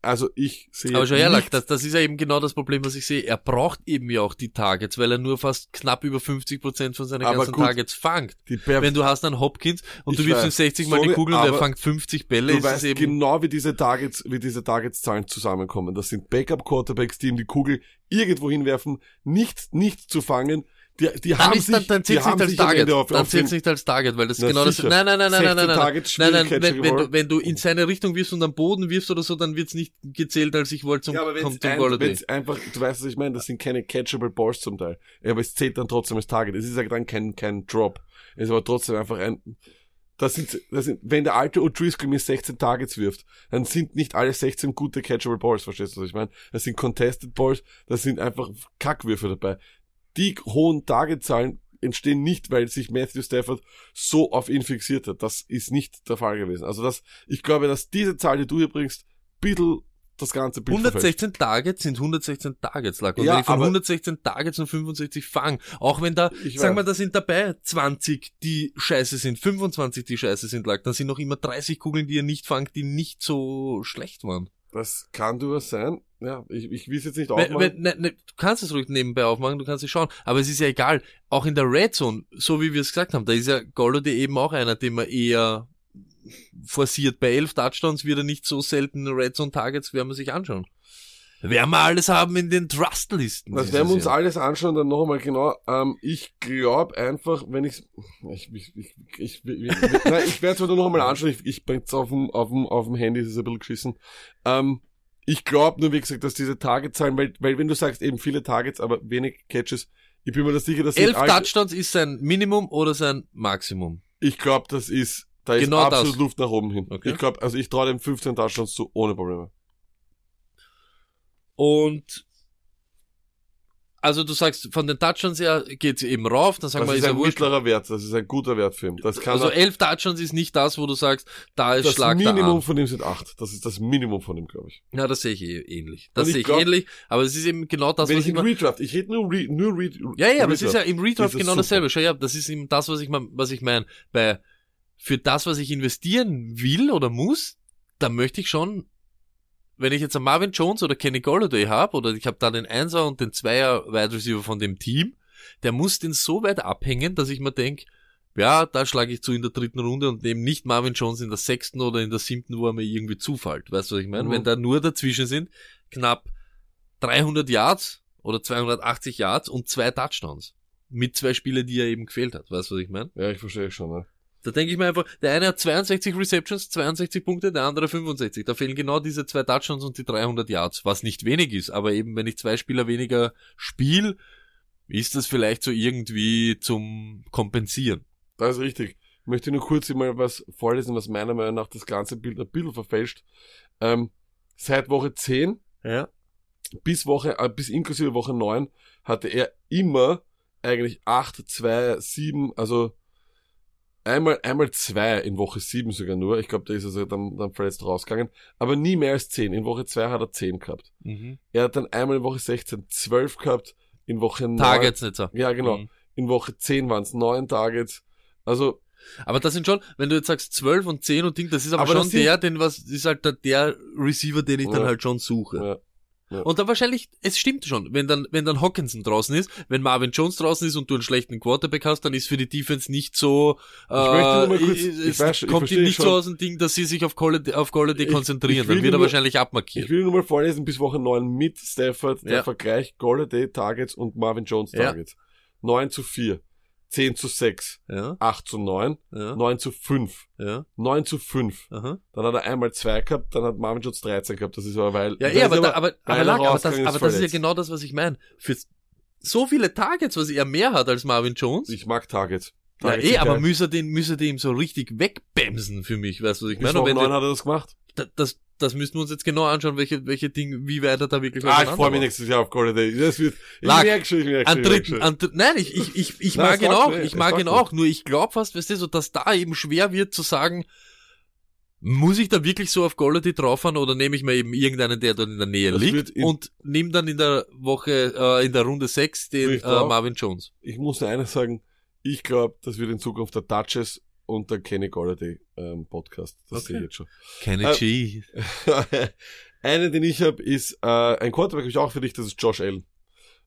Also ich sehe Aber schon ehrlich, das, das ist ja eben genau das Problem, was ich sehe. Er braucht eben ja auch die Targets, weil er nur fast knapp über 50% von seinen Aber ganzen gut. Targets fangt. die Wenn du hast einen Hopkins und du wirfst ihm weiß. 60 mal die Sorry, Kugel und er fangt 50 Bälle, Du ist weißt eben... genau, wie diese Targets, wie diese Targets-Zahlen zusammenkommen. Das sind Backup-Quarterbacks, die ihm die Kugel irgendwo hinwerfen, nicht, nicht zu fangen. Die, die Dann, haben ist, sich, dann, dann zählt's haben nicht als Target. Auf, dann auf zählt's den, nicht als Target, weil das ist Na, genau das. Nein, nein, nein, nein, nein, 16 nein, nein. Nein, nein, wenn, wenn, du, wenn du in seine Richtung wirfst und am Boden wirfst oder so, dann wird's nicht gezählt, als ich wollte zum, ja, aber wenn kommt es zum ein, wenn's einfach, du weißt, was ich meine, das sind keine catchable Balls zum Teil. Ja, aber es zählt dann trotzdem als Target. Es ist ja dann kein, kein Drop. Es ist aber trotzdem einfach ein, das sind, das sind, wenn der alte O'Driscoll mir 16 Targets wirft, dann sind nicht alle 16 gute catchable Balls, verstehst du, was ich meine? Das sind contested Balls, das sind einfach Kackwürfe dabei. Die hohen Targetzahlen entstehen nicht, weil sich Matthew Stafford so auf ihn fixiert hat. Das ist nicht der Fall gewesen. Also das, ich glaube, dass diese Zahl, die du hier bringst, bisschen das ganze Bild verfälscht. 116 Targets sind 116 Targets, Lack. Und Ja, wenn ich von aber- 116 Targets und 65 fang, auch wenn da, Ich sag weiß. mal, da sind dabei 20, die scheiße sind, 25, die scheiße sind, Lack, dann sind noch immer 30 Kugeln, die er nicht fangt, die nicht so schlecht waren. Das kann durchaus sein. Ja, ich, ich will es jetzt nicht aufmachen. wenn, ne, ne, du kannst es ruhig nebenbei aufmachen, du kannst es schauen. Aber es ist ja egal. Auch in der Red Zone, so wie wir es gesagt haben, da ist ja Golladay eben auch einer, den man eher forciert. Bei elf Touchdowns wird er nicht so selten Red Zone Targets, werden wir sich anschauen. Werden wir alles haben in den Trust-Listen. Das werden wir uns Jahr. alles anschauen, dann noch einmal genau. Ähm, ich glaube einfach, wenn ich's, ich, ich, ich, ich, ich, ich, nein, ich werde es mir noch einmal anschauen. Ich, ich bring's auf dem, auf dem, auf dem Handy, ist ein bisschen geschissen. Ähm, ich glaube nur, wie gesagt, dass diese Targetzahlen, weil, weil wenn du sagst eben viele Targets, aber wenig Catches, ich bin mir da sicher, dass Elf Touchdowns ist sein Minimum oder sein Maximum. Ich glaube, das ist, da Genau ist absolut das. Luft nach oben hin. Okay. Ich glaube, also ich traue dem 15 Touchdowns zu, ohne Probleme. Und also du sagst, von den Touchdowns her geht's eben rauf, dann sagen Das wir, ist ist ein er wurscht. mittlerer Wert, das ist ein guter Wert für ihn. Das kann Also er, elf Touchdowns ist nicht das, wo du sagst, da ist das Schlag der Minimum von ihm sind acht. Das ist das Minimum von ihm, glaube ich. Ja, das sehe ich eh ähnlich. Das ich sehe ich glaub- ähnlich, aber es ist eben genau das, Wenn was ich ich in immer... Redraft, ich rede nur, Re, nur Re, Ja, ja, aber es ist ja Redraft. im Redraft es genau super. dasselbe. Schau, ja, das ist eben das, was ich, mein- was ich meine. Bei, für das, was ich investieren will oder muss, da möchte ich schon, wenn ich jetzt einen Marvin Jones oder Kenny Golladay habe, oder ich habe da den Einser und den Zweier Wide Receiver von dem Team, der muss den so weit abhängen, dass ich mir denk, ja, da schlage ich zu in der dritten Runde und nehme nicht Marvin Jones in der sechsten oder in der siebten, wo er mir irgendwie zufällt. Weißt du, was ich meine? Mhm. Wenn da nur dazwischen sind, knapp 300 Yards oder 280 Yards und zwei Touchdowns. Mit zwei Spielen, die er eben gefehlt hat. Weißt du, was ich meine? Ja, ich verstehe schon, ne? Da denke ich mir einfach, der eine hat 62 Receptions, 62 Punkte, der andere 65. Da fehlen genau diese zwei Touchdowns und die 300 Yards, was nicht wenig ist. Aber eben, wenn ich zwei Spieler weniger spiele, ist das vielleicht so irgendwie zum Kompensieren. Das ist richtig. Ich möchte nur kurz mal was vorlesen, was meiner Meinung nach das ganze Bild ein bisschen verfälscht. Ähm, seit Woche 10 Ja. bis Woche, äh, bis inklusive Woche 9 hatte er immer eigentlich 8, 2, 7, also einmal, einmal 2 in Woche 7 sogar nur. Ich glaube, da ist er dann, dann verletzt rausgegangen. Aber nie mehr als 10. In Woche 2 hat er 10 gehabt. Mhm. Er hat dann einmal in Woche 16 12 gehabt, in Woche 9. Targets nicht so. Ja, genau. Mhm. In Woche 10 waren es 9 Targets. Also, Aber das sind schon, wenn du jetzt sagst 12 und 10 und Ding, das ist aber, Aber schon der, den was, ist halt der, der Receiver, den ich dann Ja. halt schon suche. ja. Ja. Und dann wahrscheinlich, es stimmt schon, wenn dann, wenn dann Hawkinson draußen ist, wenn Marvin Jones draußen ist und du einen schlechten Quarterback hast, dann ist für die Defense nicht so, äh, möchte nur mal kurz- es ich weiß, ich kommt ihm nicht schon. so aus dem Ding, dass sie sich auf Golladay, auf Golladay Ich- konzentrieren, ich dann wird er nur- wahrscheinlich Ich abmarkiert. will nur mal vorlesen bis Woche 9 mit Stafford, der Ja. Vergleich Golladay Targets und Marvin Jones Ja. Targets. 9 zu 4, 10 zu 6, Ja, 8 zu 9, ja, 9 zu 5, ja, 9 zu 5. aha. Dann hat er einmal 2 gehabt, dann hat Marvin Jones 13 gehabt. Das ist aber weil... Ja, das eh, aber, aber, weil aber, er Lack, aber, das, aber das ist ja genau das, was ich meine. Für so viele Targets, was er mehr hat als Marvin Jones, Ich mag Targets. ja, eh, aber müsste den, müsste den so richtig wegbämsen für mich, weißt du, was ich meine? Wenn 9 der- hat er das gemacht. da- das, das müssen wir uns jetzt genau anschauen, welche, welche Dinge, wie weit er da wirklich Ah, ich freue mich nächstes Jahr auf Golladay. Das wird... Ich Lag. merk schon, ich merk schon, An merk dritten, schon. an, nein, ich, ich, ich, ich Nein, mag ihn auch, ich mag ihn auch, nur ich glaube fast, weißt du, so, dass da eben schwer wird zu sagen, muss ich da wirklich so auf Golladay drauffahren oder nehme ich mir eben irgendeinen, der dort in der Nähe Das liegt und nehme dann in der Woche, äh, in der Runde 6 den äh, Marvin Jones. Ich muss nur eines sagen. Ich glaube, das wird in Zukunft der Duchess und der Kenny Golladay ähm, Podcast. Das Okay. sehe ich jetzt schon. Kenny Äh, G. Einen, den ich habe, ist äh, ein Quarterback, hab ich auch für dich, das ist Josh Allen.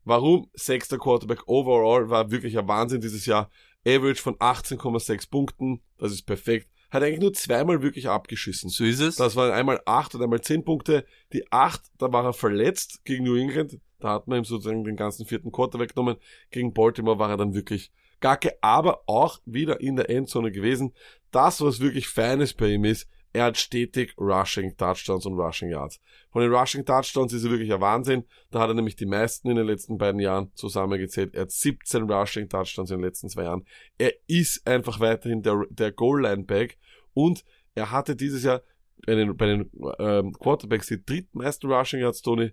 Warum? Sechster Quarterback overall, war wirklich ein Wahnsinn dieses Jahr. Average von 18,6 Punkten, das ist perfekt. Hat eigentlich nur zweimal wirklich abgeschissen. So ist es. Das waren einmal acht und einmal zehn Punkte. Die acht, da war er verletzt gegen New England. Da hat man ihm sozusagen den ganzen vierten Quarter weggenommen. Gegen Baltimore war er dann wirklich gacke, aber auch wieder in der Endzone gewesen. Das, was wirklich Feines bei ihm ist, er hat stetig Rushing Touchdowns und Rushing Yards. Von den Rushing Touchdowns ist er wirklich ein Wahnsinn. Da hat er nämlich die meisten in den letzten beiden Jahren zusammengezählt. Er hat 17 Rushing Touchdowns in den letzten zwei Jahren. Er ist einfach weiterhin der, der Goal-Line-Back und er hatte dieses Jahr bei den, bei den ähm, Quarterbacks die drittmeisten Rushing Yards, Tony,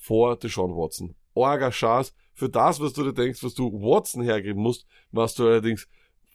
vor Deshaun Watson. Orga Chance. Für das, was du dir denkst, was du Watson hergeben musst, was du allerdings,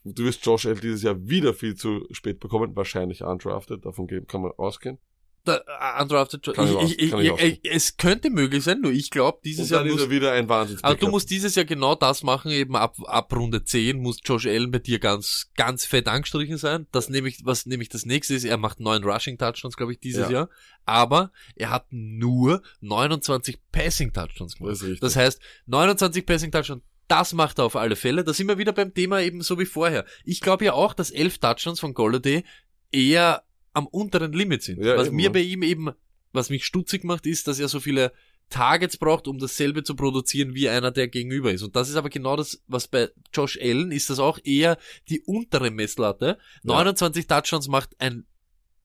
du wirst Josh Allen dieses Jahr wieder viel zu spät bekommen, wahrscheinlich undrafted, davon kann man ausgehen. Äh, undrafted, ich ich, ich, ich, ich ich, ausgehen. es könnte möglich sein, nur ich glaube, dieses Jahr ist muss er wieder ein Wahnsinns Aber du musst dieses Jahr genau das machen, eben ab, ab Runde 10 muss Josh Allen bei dir ganz, ganz fett angestrichen sein. Das nämlich, was nämlich das nächste ist, er macht neun Rushing Touchdowns, glaube ich, dieses Ja. Jahr. Aber er hat nur 29 Passing Touchdowns gemacht. Das. Das heißt, 29 Passing Touchdowns, das macht er auf alle Fälle. Da sind wir wieder beim Thema eben so wie vorher. Ich glaube ja auch, dass 11 Touchdowns von Golladay eher am unteren Limit sind. Ja, was eben, mir bei ihm eben, was mich stutzig macht, ist, dass er so viele Targets braucht, um dasselbe zu produzieren wie einer, der gegenüber ist. Und das ist aber genau das, was bei Josh Allen ist, das auch eher die untere Messlatte. 29 Touchdowns macht ein,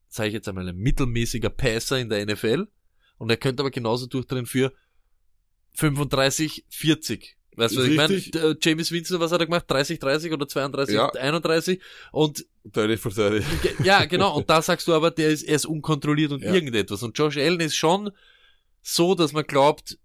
sage ich jetzt einmal, ein mittelmäßiger Passer in der NFL. Und er könnte aber genauso durchdrehen für 35, 40. Weißt du, was ich meine? Äh, James Winston, was hat er gemacht? 30, 30 oder 32, Ja. 31? Und 30 for 30. Ge- Ja, genau. Und da sagst du aber, der ist, er ist unkontrolliert und Ja. irgendetwas. Und Josh Allen ist schon so, dass man glaubt,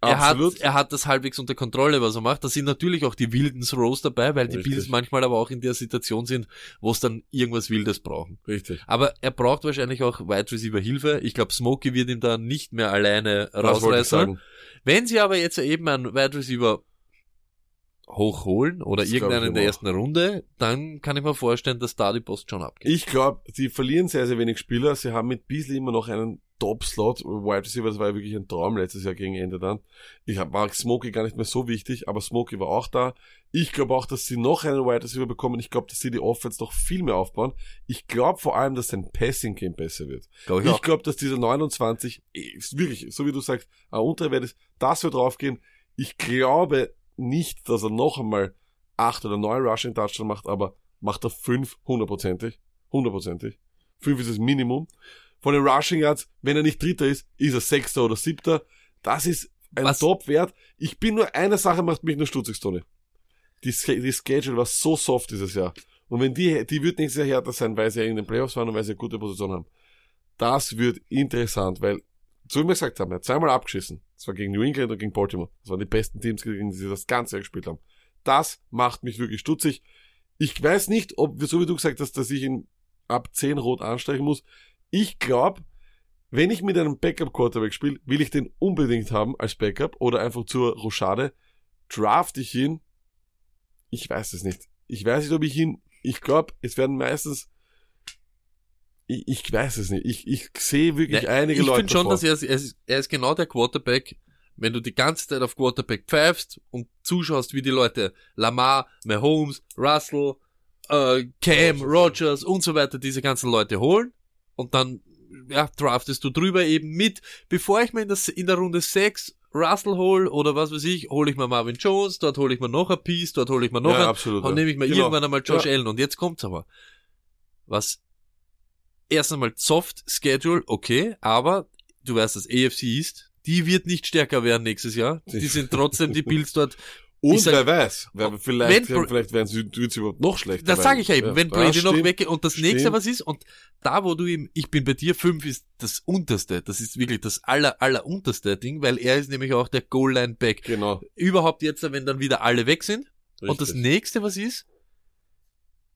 er hat, er hat das halbwegs unter Kontrolle, was er macht. Da sind natürlich auch die wilden Throws dabei, weil die Richtig. Bills manchmal aber auch in der Situation sind, wo es dann irgendwas Wildes brauchen. Richtig. Aber er braucht wahrscheinlich auch Wide Receiver Hilfe. Ich glaube, Smokey wird ihm da nicht mehr alleine rausreißen. Wenn sie aber jetzt eben einen Wide Receiver hochholen oder Das irgendeinen in der auch. ersten Runde, dann kann ich mir vorstellen, dass da die Post schon abgeht. Ich glaube, sie verlieren sehr, sehr wenig Spieler. Sie haben mit Beasley immer noch einen Top-Slot. Wide Receiver, das war ja wirklich ein Traum letztes Jahr gegen Ende dann. Ich mag Smokey gar nicht mehr so wichtig, aber Smokey war auch da. Ich glaube auch, dass sie noch einen Wide Receiver bekommen. Ich glaube, dass sie die Offense noch viel mehr aufbauen. Ich glaube vor allem, dass sein Passing Game besser wird. Glaub Ich glaube, dass dieser 29 ist wirklich, so wie du sagst, ein Unterwert ist. Das wird draufgehen. Ich glaube nicht, dass er noch einmal acht oder neun Rushing Touchdown macht, aber macht er fünf hundertprozentig. Hundertprozentig. Fünf ist das Minimum. Von den Rushing Yards, wenn er nicht Dritter ist, ist er Sechster oder Siebter. Das ist ein Was- Top-Wert. Ich bin nur, eine Sache macht mich nur stutzig, Tony. Die, die Schedule war so soft dieses Jahr. Und wenn die, die wird nächstes Jahr härter sein, weil sie ja in den Playoffs waren und weil sie eine gute Position haben. Das wird interessant, weil, so wie wir gesagt haben, er hat zweimal abgeschissen. Das war gegen New England und gegen Baltimore. Das waren die besten Teams, gegen die sie das ganze Jahr gespielt haben. Das macht mich wirklich stutzig. Ich weiß nicht, ob, so wie du gesagt hast, dass ich ihn ab 10 rot anstreichen muss. Ich glaube, wenn ich mit einem Backup-Quarterback spiele, will ich den unbedingt haben als Backup oder einfach zur Rochade. Draft ich ihn? Ich weiß es nicht. Ich weiß nicht, ob ich ihn, ich glaube, es werden meistens Ich, ich weiß es nicht. Ich, ich sehe wirklich Ja, einige ich Leute. finde schon, davor. dass er, er, ist, er ist genau der Quarterback, wenn du die ganze Zeit auf Quarterback pfeifst und zuschaust, wie die Leute Lamar, Mahomes, Russell, äh, Cam, Rogers und so weiter diese ganzen Leute holen und dann ja, draftest du drüber eben mit, bevor ich mir in, das, in der Runde 6 Russell hol oder was weiß ich, hole ich mir Marvin Jones, dort hole ich mir noch ein Piece, dort hole ich mir noch Ja, ein, absolut, und nehme ich mir Genau. irgendwann einmal Josh Ja. Allen und jetzt kommt's aber. Was erst einmal Soft Schedule, okay, aber du weißt, das AFC East, die wird nicht stärker werden nächstes Jahr. Die sind trotzdem die Bills dort. Und sag- wer weiß, wer, vielleicht, Wenn vielleicht werden sie, sie überhaupt noch schlechter. Das sage ich ja eben, wenn Ja, Brady noch stimmt. weg und das nächste Stimmt. was ist und da wo du ihm, ich bin bei dir, fünf ist das unterste, das ist wirklich das aller, aller unterste Ding, weil er ist nämlich auch der Goal-Line-Back. Genau. Überhaupt jetzt, wenn dann wieder alle weg sind. Und das richtig. nächste, was ist,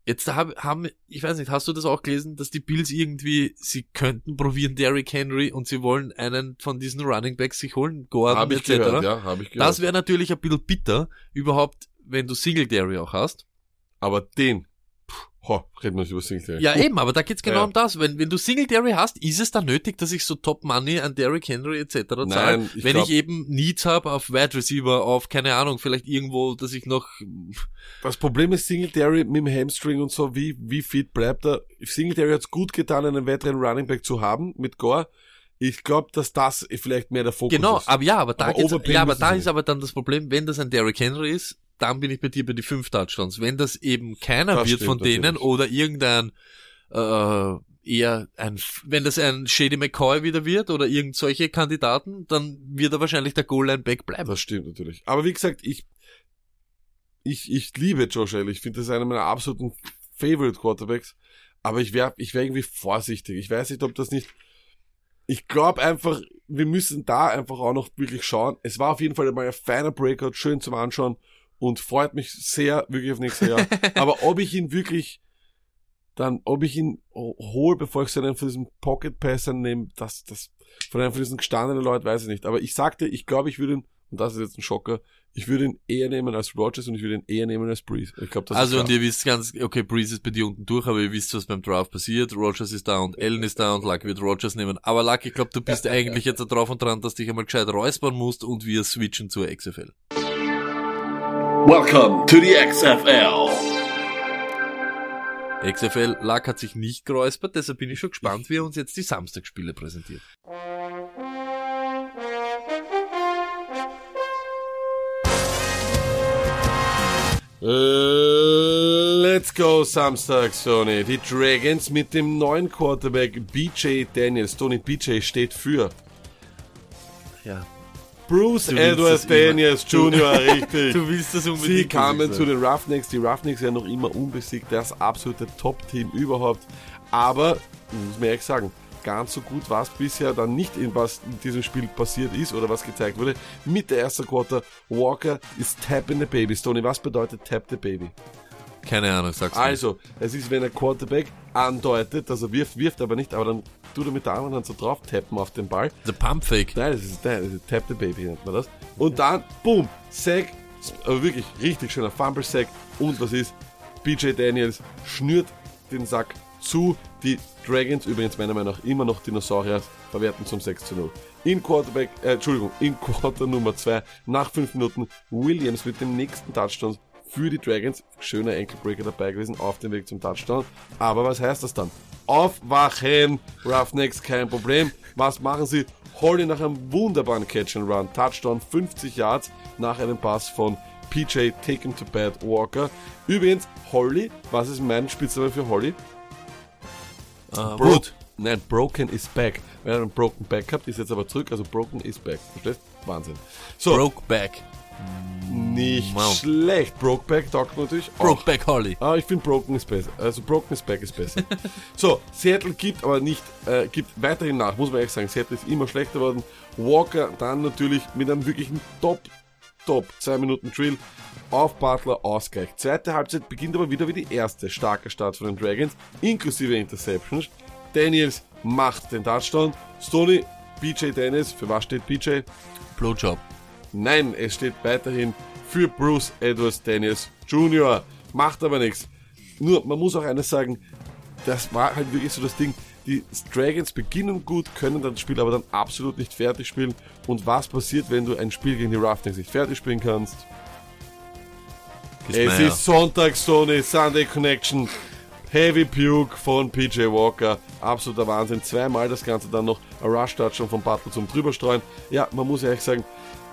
jetzt hab, haben, ich weiß nicht, hast du das auch gelesen, dass die Bills irgendwie, sie könnten probieren Derrick Henry und sie wollen einen von diesen Running Backs sich holen, Gordon Hab ich etc. gehört, ja, habe ich gehört. Das wäre natürlich ein bisschen bitter, überhaupt, wenn du Singletary auch hast. Aber den, ho, reden wir nicht über Singletary. Ja, eben, aber da geht's genau Ja. um das. Wenn, wenn du Singletary hast, ist es dann nötig, dass ich so Top Money an Derrick Henry etc. zahle? Nein, ich wenn glaub- ich eben Needs habe auf Wide Receiver, auf, keine Ahnung, vielleicht irgendwo, dass ich noch Das Problem ist Singletary mit dem Hamstring und so, wie, wie fit bleibt er? Singletary hat's gut getan, einen weiteren Running Back zu haben mit Gore. Ich glaube, dass das vielleicht mehr der Fokus Genau, ist. aber ja, aber da Aber ja, aber da ist aber dann das Problem, wenn das ein Derrick Henry ist, dann bin ich bei dir bei die fünf Touchdowns. Wenn das eben keiner Das wird stimmt von denen natürlich. oder irgendein äh, eher ein, wenn das ein Shady McCoy wieder wird oder irgend solche Kandidaten, dann wird er wahrscheinlich der Goal-Line-Back bleiben. Das stimmt natürlich. Aber wie gesagt, ich, ich, ich liebe Josh Allen. Ich finde, das ist einer meiner absoluten Favorite Quarterbacks. Aber ich wäre ich wär irgendwie vorsichtig. Ich weiß nicht, ob das nicht. Ich glaube einfach, wir müssen da einfach auch noch wirklich schauen. Es war auf jeden Fall mal ein feiner Breakout, schön zum Anschauen und freut mich sehr wirklich auf nächstes Jahr. Aber ob ich ihn wirklich dann, ob ich ihn hole, bevor ich einen von diesen Pocket Passern nehme, das, das, von einem von diesen gestandenen Leuten weiß ich nicht. Aber ich sagte, ich glaube, ich würde ihn, und das ist jetzt ein Schocker, ich würde ihn eher nehmen als Rogers und ich würde ihn eher nehmen als Breeze. Ich glaube, das also und ihr wisst ganz, okay, Breeze ist bei dir unten durch, aber ihr wisst, was beim Draft passiert. Rogers ist da und Allen ist da und Luck wird Rogers nehmen. Aber Luck, ich glaube, du bist eigentlich jetzt da drauf und dran, dass du dich einmal gescheit räuspern musst und wir switchen zur XFL. Welcome to the XFL. XFL, Luck hat sich nicht geräuspert, deshalb bin ich schon gespannt, wie er uns jetzt die Samstagsspiele präsentiert. Let's go Samstag, Sony. Die Dragons mit dem neuen Quarterback BJ Daniels. Tony BJ steht für Ja. Bruce Edward. Daniels Jr., richtig. Du willst das unbedingt. Sie kamen zu den Roughnecks. Die Roughnecks ja noch immer unbesiegt. Das absolute Top-Team überhaupt. Aber, muss man ehrlich sagen, ganz so gut war es bisher dann nicht, in was in diesem Spiel passiert ist oder was gezeigt wurde. Mit der ersten Quarter, Walker ist tapping the baby. Tony, was bedeutet tap the baby? Keine Ahnung, sag's mir. Also, es ist, wenn ein Quarterback andeutet, dass er wirft, wirft aber nicht, aber dann tut er mit der anderen Hand so drauf tappen auf den Ball. The Pump Fake. Nein, das ist, nein, das ist Tap the Baby, nennt man das. Und dann, boom, Sack, aber wirklich richtig schöner Fumble Sack. Und was ist? BJ Daniels schnürt den Sack zu. Die Dragons, übrigens meiner Meinung nach immer noch Dinosaurier, verwerten zum 6 zu 0. In Quarterback, äh, Entschuldigung, in Quarter Nummer 2, nach 5 Minuten, Williams mit dem nächsten Touchdown für die Dragons. Schöner Ankle-Breaker dabei gewesen auf dem Weg zum Touchdown. Aber was heißt das dann? Aufwachen, Roughnecks, kein Problem. Was machen sie? Holly nach einem wunderbaren Catch and Run. Touchdown 50 Yards nach einem Pass von PJ Taken to Bad Walker. Übrigens, Holly, was ist mein Spitzname für Holly? Uh, Bro Nein, Broken is back. Wir haben einen Broken Back gehabt, ist jetzt aber zurück, also Broken is back. Verstehst? Wahnsinn. So, Brokeback. Nicht Wow. schlecht. Brokeback taugt natürlich auch. Brokeback Holly. Ah, ich finde Broken ist besser. Also Broken is back ist besser. so, Seattle gibt aber nicht, äh, gibt weiterhin nach, muss man ehrlich sagen. Seattle ist immer schlechter geworden. Walker dann natürlich mit einem wirklichen Top, Top, 2 Minuten Drill auf Butler Ausgleich. Zweite Halbzeit beginnt aber wieder wie die erste. Starker Start von den Dragons, inklusive Interceptions. Daniels macht den Touchdown. Stoney, BJ Daniels, für was steht BJ? Blowjob. Nein, es steht weiterhin für Bruce Edwards Daniels Jr. Macht aber nichts. Nur, man muss auch eines sagen, das war halt wirklich so das Ding. Die Dragons beginnen gut, können das Spiel aber dann absolut nicht fertig spielen. Und was passiert, wenn du ein Spiel gegen die Roughneck nicht fertig spielen kannst? Es ist Sonntag, Sony, Sunday Connection. Heavy Puke von PJ Walker. Absoluter Wahnsinn. Zweimal das Ganze dann noch ein Rush Touchdown von Butler zum drüberstreuen. Ja, man muss ehrlich sagen,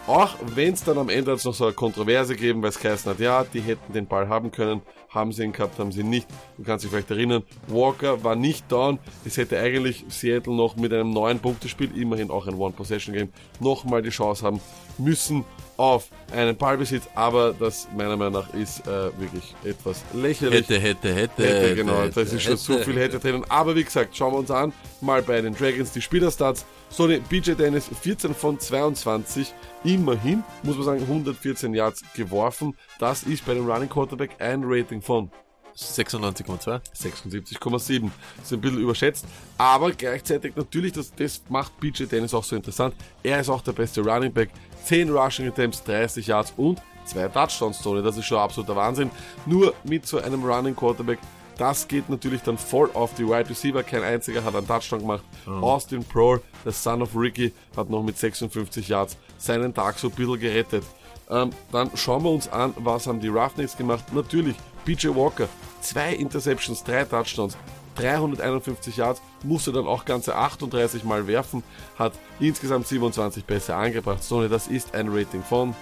auch wenn es dann am Ende noch so eine Kontroverse geben, weil es geheißen hat, ja, die hätten den Ball haben können, haben sie ihn gehabt, haben sie ihn nicht. Du kannst dich vielleicht erinnern, Walker war nicht down. Es hätte eigentlich Seattle noch mit einem neuen Punktespiel, immerhin auch ein One-Possession-Game, nochmal die Chance haben müssen auf einen Ballbesitz, aber das meiner Meinung nach ist äh, wirklich etwas lächerlich. Hätte, hätte, hätte. Hätte, genau, hätte, das ist schon zu hätte. viel hätte drinnen. Aber wie gesagt, schauen wir uns an, mal bei den Dragons die Spielerstats. So, die BJ Dennis 14 von 22, immerhin, muss man sagen, 114 Yards geworfen. Das ist bei dem Running Quarterback ein Rating von 96,2. 76,7. Das ist ein bisschen überschätzt, aber gleichzeitig natürlich, das, das macht BJ Dennis auch so interessant. Er ist auch der beste Running Back. 10 Rushing Attempts, 30 Yards und zwei Touchdowns, Tony. Das ist schon absoluter Wahnsinn. Nur mit so einem Running Quarterback, das geht natürlich dann voll auf die Wide Receiver. Kein einziger hat einen Touchdown gemacht. Austin Prohl, der Son of Ricky, hat noch mit 56 Yards seinen Tag so ein bisschen gerettet. Ähm, dann schauen wir uns an, was haben die Roughnecks gemacht. Natürlich, PJ Walker, zwei Interceptions, drei Touchdowns, 351 Yards, musste dann auch ganze 38 Mal werfen, hat insgesamt 27 Pässe angebracht. Sony, das ist ein Rating von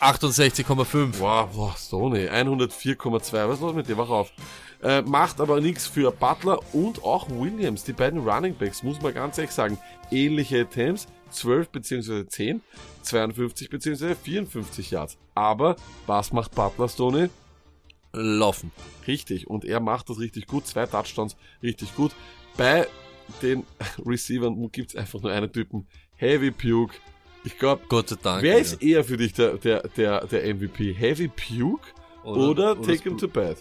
68,5. Wow, wow, Sony, 104,2. Was ist los mit dir? Wach auf. Äh, macht aber nichts für Butler und auch Williams. Die beiden Running Backs, muss man ganz ehrlich sagen. Ähnliche Attempts, 12 bzw. 10, 52 bzw. 54 Yards. Aber was macht Butler, Stoney? Laufen. Richtig. Und er macht das richtig gut. Zwei Touchdowns, richtig gut. Bei den Receivern gibt's einfach nur einen Typen. Heavy Puke. Ich glaube, Gott sei Dank. wer ja. ist eher für dich der, der, der, der MVP? Heavy Puke oder, Take him to bed?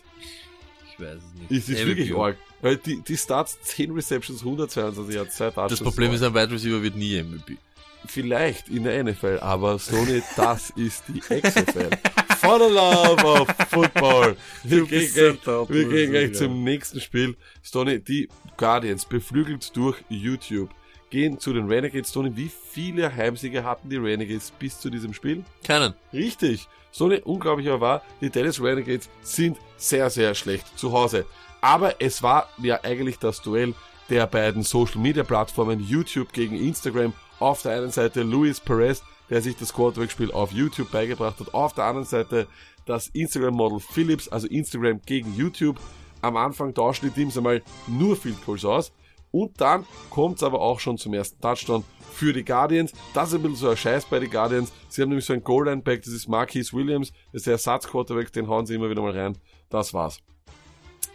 Ich weiß es nicht. Es ist Heavy wirklich Puke. arg. Weil die, die Starts 10 Receptions, 122 Yards, zwei Touchdowns. Das Problem ist, ein Wide Receiver wird nie MVP. vielleicht in der NFL, aber Sony, das ist die XFL. For the love of football. Wir gehen gleich, wir gehen gleich zum nächsten Spiel. Stoney, die Guardians, beflügelt durch YouTube, gehen zu den Renegades. Stoney, wie viele Heimsiege hatten die Renegades bis zu diesem Spiel? Keinen. Richtig. So eine unglaubliche war, die Dallas Renegades sind sehr, sehr schlecht zu Hause. Aber es war ja eigentlich das Duell der beiden Social Media Plattformen YouTube gegen Instagram. Auf der einen Seite Luis Perez, der sich das Quarterback-Spiel auf YouTube beigebracht hat. Auf der anderen Seite das Instagram-Model Philips, also Instagram gegen YouTube. Am Anfang tauschen die Teams einmal nur Field Goals aus. Und dann kommt's aber auch schon zum ersten Touchdown für die Guardians. Das ist ein bisschen so ein Scheiß bei den Guardians. Sie haben nämlich so einen Goal-Line-Back, das ist Marquise Williams, das ist der Ersatzquarterback, den hauen sie immer wieder mal rein. Das war's.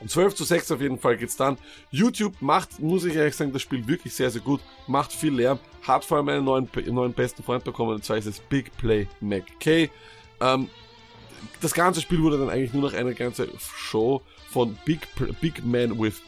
Um 12 zu 6 auf jeden Fall geht's dann. YouTube macht, muss ich ehrlich sagen, das Spiel wirklich sehr, sehr gut. Macht viel Lärm. Hat vor allem einen neuen, neuen besten Freund bekommen. Und zwar ist es Big Play McKay. Ähm, das ganze Spiel wurde dann eigentlich nur noch eine ganze Show von Big, Big Man with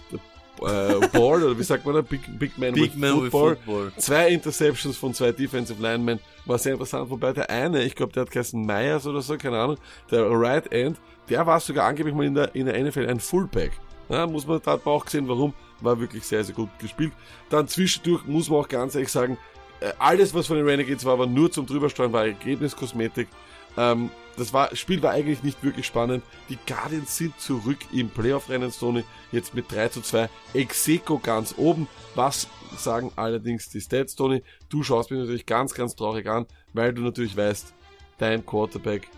äh, Ball, oder wie sagt man da? Big, Big Man, Big with, Man with football. Football. Zwei Interceptions von zwei Defensive Linemen. War sehr interessant, wobei der eine, ich glaube, der hat geheißen Myers oder so, keine Ahnung, der Right End, der war sogar angeblich mal in der, in der NFL ein Fullback. Ja, muss man, da hat man auch gesehen, warum. War wirklich sehr, sehr gut gespielt. Dann zwischendurch muss man auch ganz ehrlich sagen, äh, alles, was von den Renegades war, war nur zum Drübersteuern, war Ergebniskosmetik. Ähm, das war, Spiel war eigentlich nicht wirklich spannend. Die Guardians sind zurück im Playoff-Rennen, Sony, jetzt mit 3 zu 2. Execo ganz oben. Was sagen allerdings die Stats, Tony? Du schaust mich natürlich ganz, ganz traurig an, weil du natürlich weißt, dein Quarterback,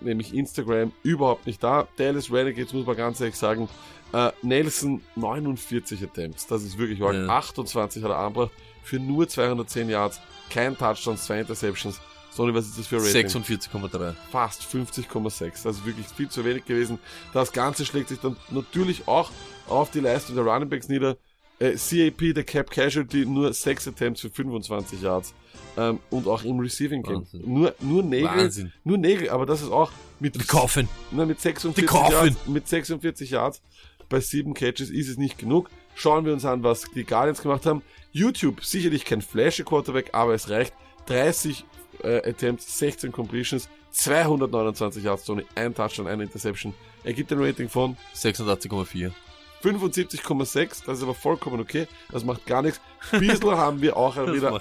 nämlich Instagram, überhaupt nicht da. Dallas Renegades, muss man ganz ehrlich sagen, äh, Nelson 49 Attempts, das ist wirklich arg. Ja. 28 hat er angebracht für nur 210 Yards, kein Touchdown, zwei Interceptions. Sony, was ist das für ein Rating? 46,3. fast 50,6. Also wirklich viel zu wenig gewesen. Das Ganze schlägt sich dann natürlich auch auf die Leistung der Running Backs nieder. Äh, CAP, der Cap Casualty, nur 6 Attempts für 25 Yards. Ähm, und auch im Receiving Game. Wahnsinn. Nur, nur Nägel. Wahnsinn. Nur Nägel, aber das ist auch mit, Die kaufen. na, mit 46 Die kaufen. Yards, mit 46 Yards bei 7 Catches ist es nicht genug. Schauen wir uns an, was die Guardians gemacht haben. YouTube, sicherlich kein flashy Quarterback, aber es reicht. 30 äh, Attempts, 16 Completions, 229 Yards, Tony, ein Touchdown, eine Interception. Er gibt ein Rating von 86,4. 75,6, das ist aber vollkommen okay, das macht gar nichts. Bissl haben wir auch wieder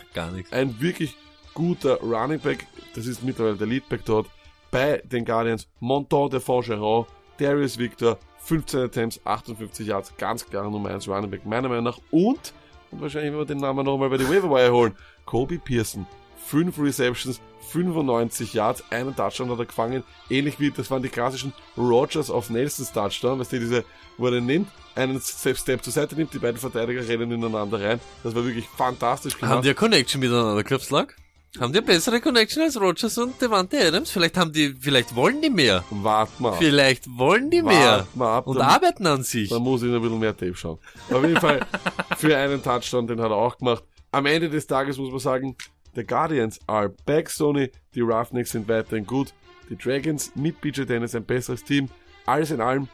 ein wirklich guter Running Back, das ist mittlerweile der Leadback dort, bei den Guardians, Monton de Fongeron, Darius Victor, 15 Attempts, 58 Yards, ganz klar Nummer 1 Running Back, meiner Meinung nach, und, und wahrscheinlich werden wir den Namen nochmal bei den Waiver holen, Kobe Pearson, 5 Receptions, 95 Yards, einen Touchdown hat er gefangen, ähnlich wie, das waren die klassischen Rogers auf Nelsons Touchdown, weißt du, diese, wo er den nimmt, einen Step, Step zur Seite nimmt, die beiden Verteidiger rennen ineinander rein, das war wirklich fantastisch gemacht. Haben die eine Connection miteinander, Lack? Haben die eine bessere Connection als Rogers und Devante Adams? Vielleicht haben die, vielleicht wollen die mehr. Wart mal. Vielleicht wollen die mehr. Wart mal ab, Und dann- arbeiten an sich. Da muss ich noch ein bisschen mehr Tape schauen. Auf jeden Fall für einen Touchdown, den hat er auch gemacht. Am Ende des Tages muss man sagen, the Guardians are back, Sony. Die Roughnecks sind weiterhin gut. Die Dragons mit BJ Dennis ein besseres Team. Alles in allem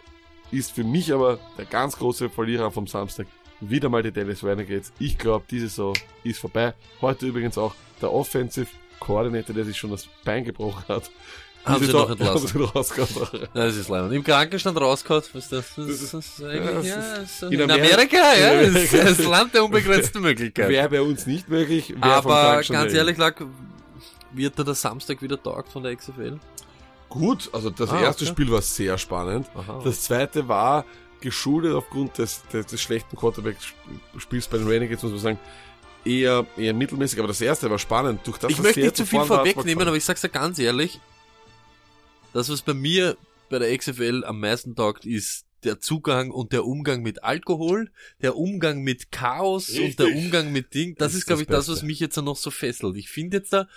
ist für mich aber der ganz große Verlierer vom Samstag wieder mal die Dallas Renegades. Ich glaube, diese Saison ist vorbei. Heute übrigens auch der Offensive Coordinator, der sich schon das Bein gebrochen hat. Haben sie doch entlassen. haben sie rausgehauen. Das ist leider. Im Krankenstand rausgehauen, was das? Ist, das ist ja, eigentlich, das ja, ist- in in Amerika- Amerika, ja, in das ist das Land der unbegrenzten Möglichkeiten. Wäre bei uns nicht möglich. Aber ganz ehrlich, Lack, wird da der Samstag wieder taugt von der XFL? Gut, also das Ah, erste okay. Spiel war sehr spannend. Aha. Das zweite war geschuldet aufgrund des, des, des schlechten Quarterback-Spiels bei den Renegades, muss man sagen, eher, eher mittelmäßig. Aber das erste war spannend. Durch das, ich möchte nicht zu viel vorwegnehmen, aber ich sag's dir ganz ehrlich, das, was bei mir bei der XFL am meisten taugt, ist der Zugang und der Umgang mit Alkohol, der Umgang mit Chaos und Richtig. der Umgang mit Ding. Das ist, ist glaube ich, das das, was Beste. mich jetzt noch so fesselt. Ich finde jetzt da,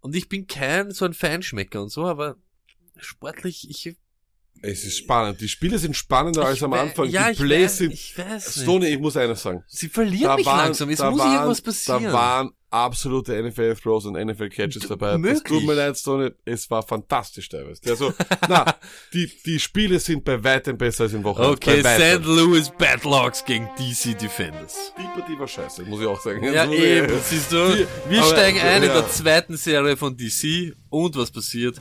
und ich bin kein so ein Feinschmecker und so, aber sportlich, ich, Es ist spannend. Die Spiele sind spannender als ich am wei- Anfang. Ja, die Plays weiß, sind... ich weiß Stoney, nicht. ich muss eines sagen. Sie verlieren mich langsam. Es da muss waren, irgendwas passieren. Da waren absolute NFL-Throws und NFL-Catches D- dabei. Das möglich. tut mir leid, Stoney. Es war fantastisch teilweise. Also, na, die, die Spiele sind bei weitem besser als in Woche eins. Okay. St. Louis Badlocks gegen DC Defenders. Die Partie war scheiße, muss ich auch sagen. Ja, Also, eben, äh, siehst du. die- Wir aber, steigen ein in ja. der zweiten Serie von DC und was passiert?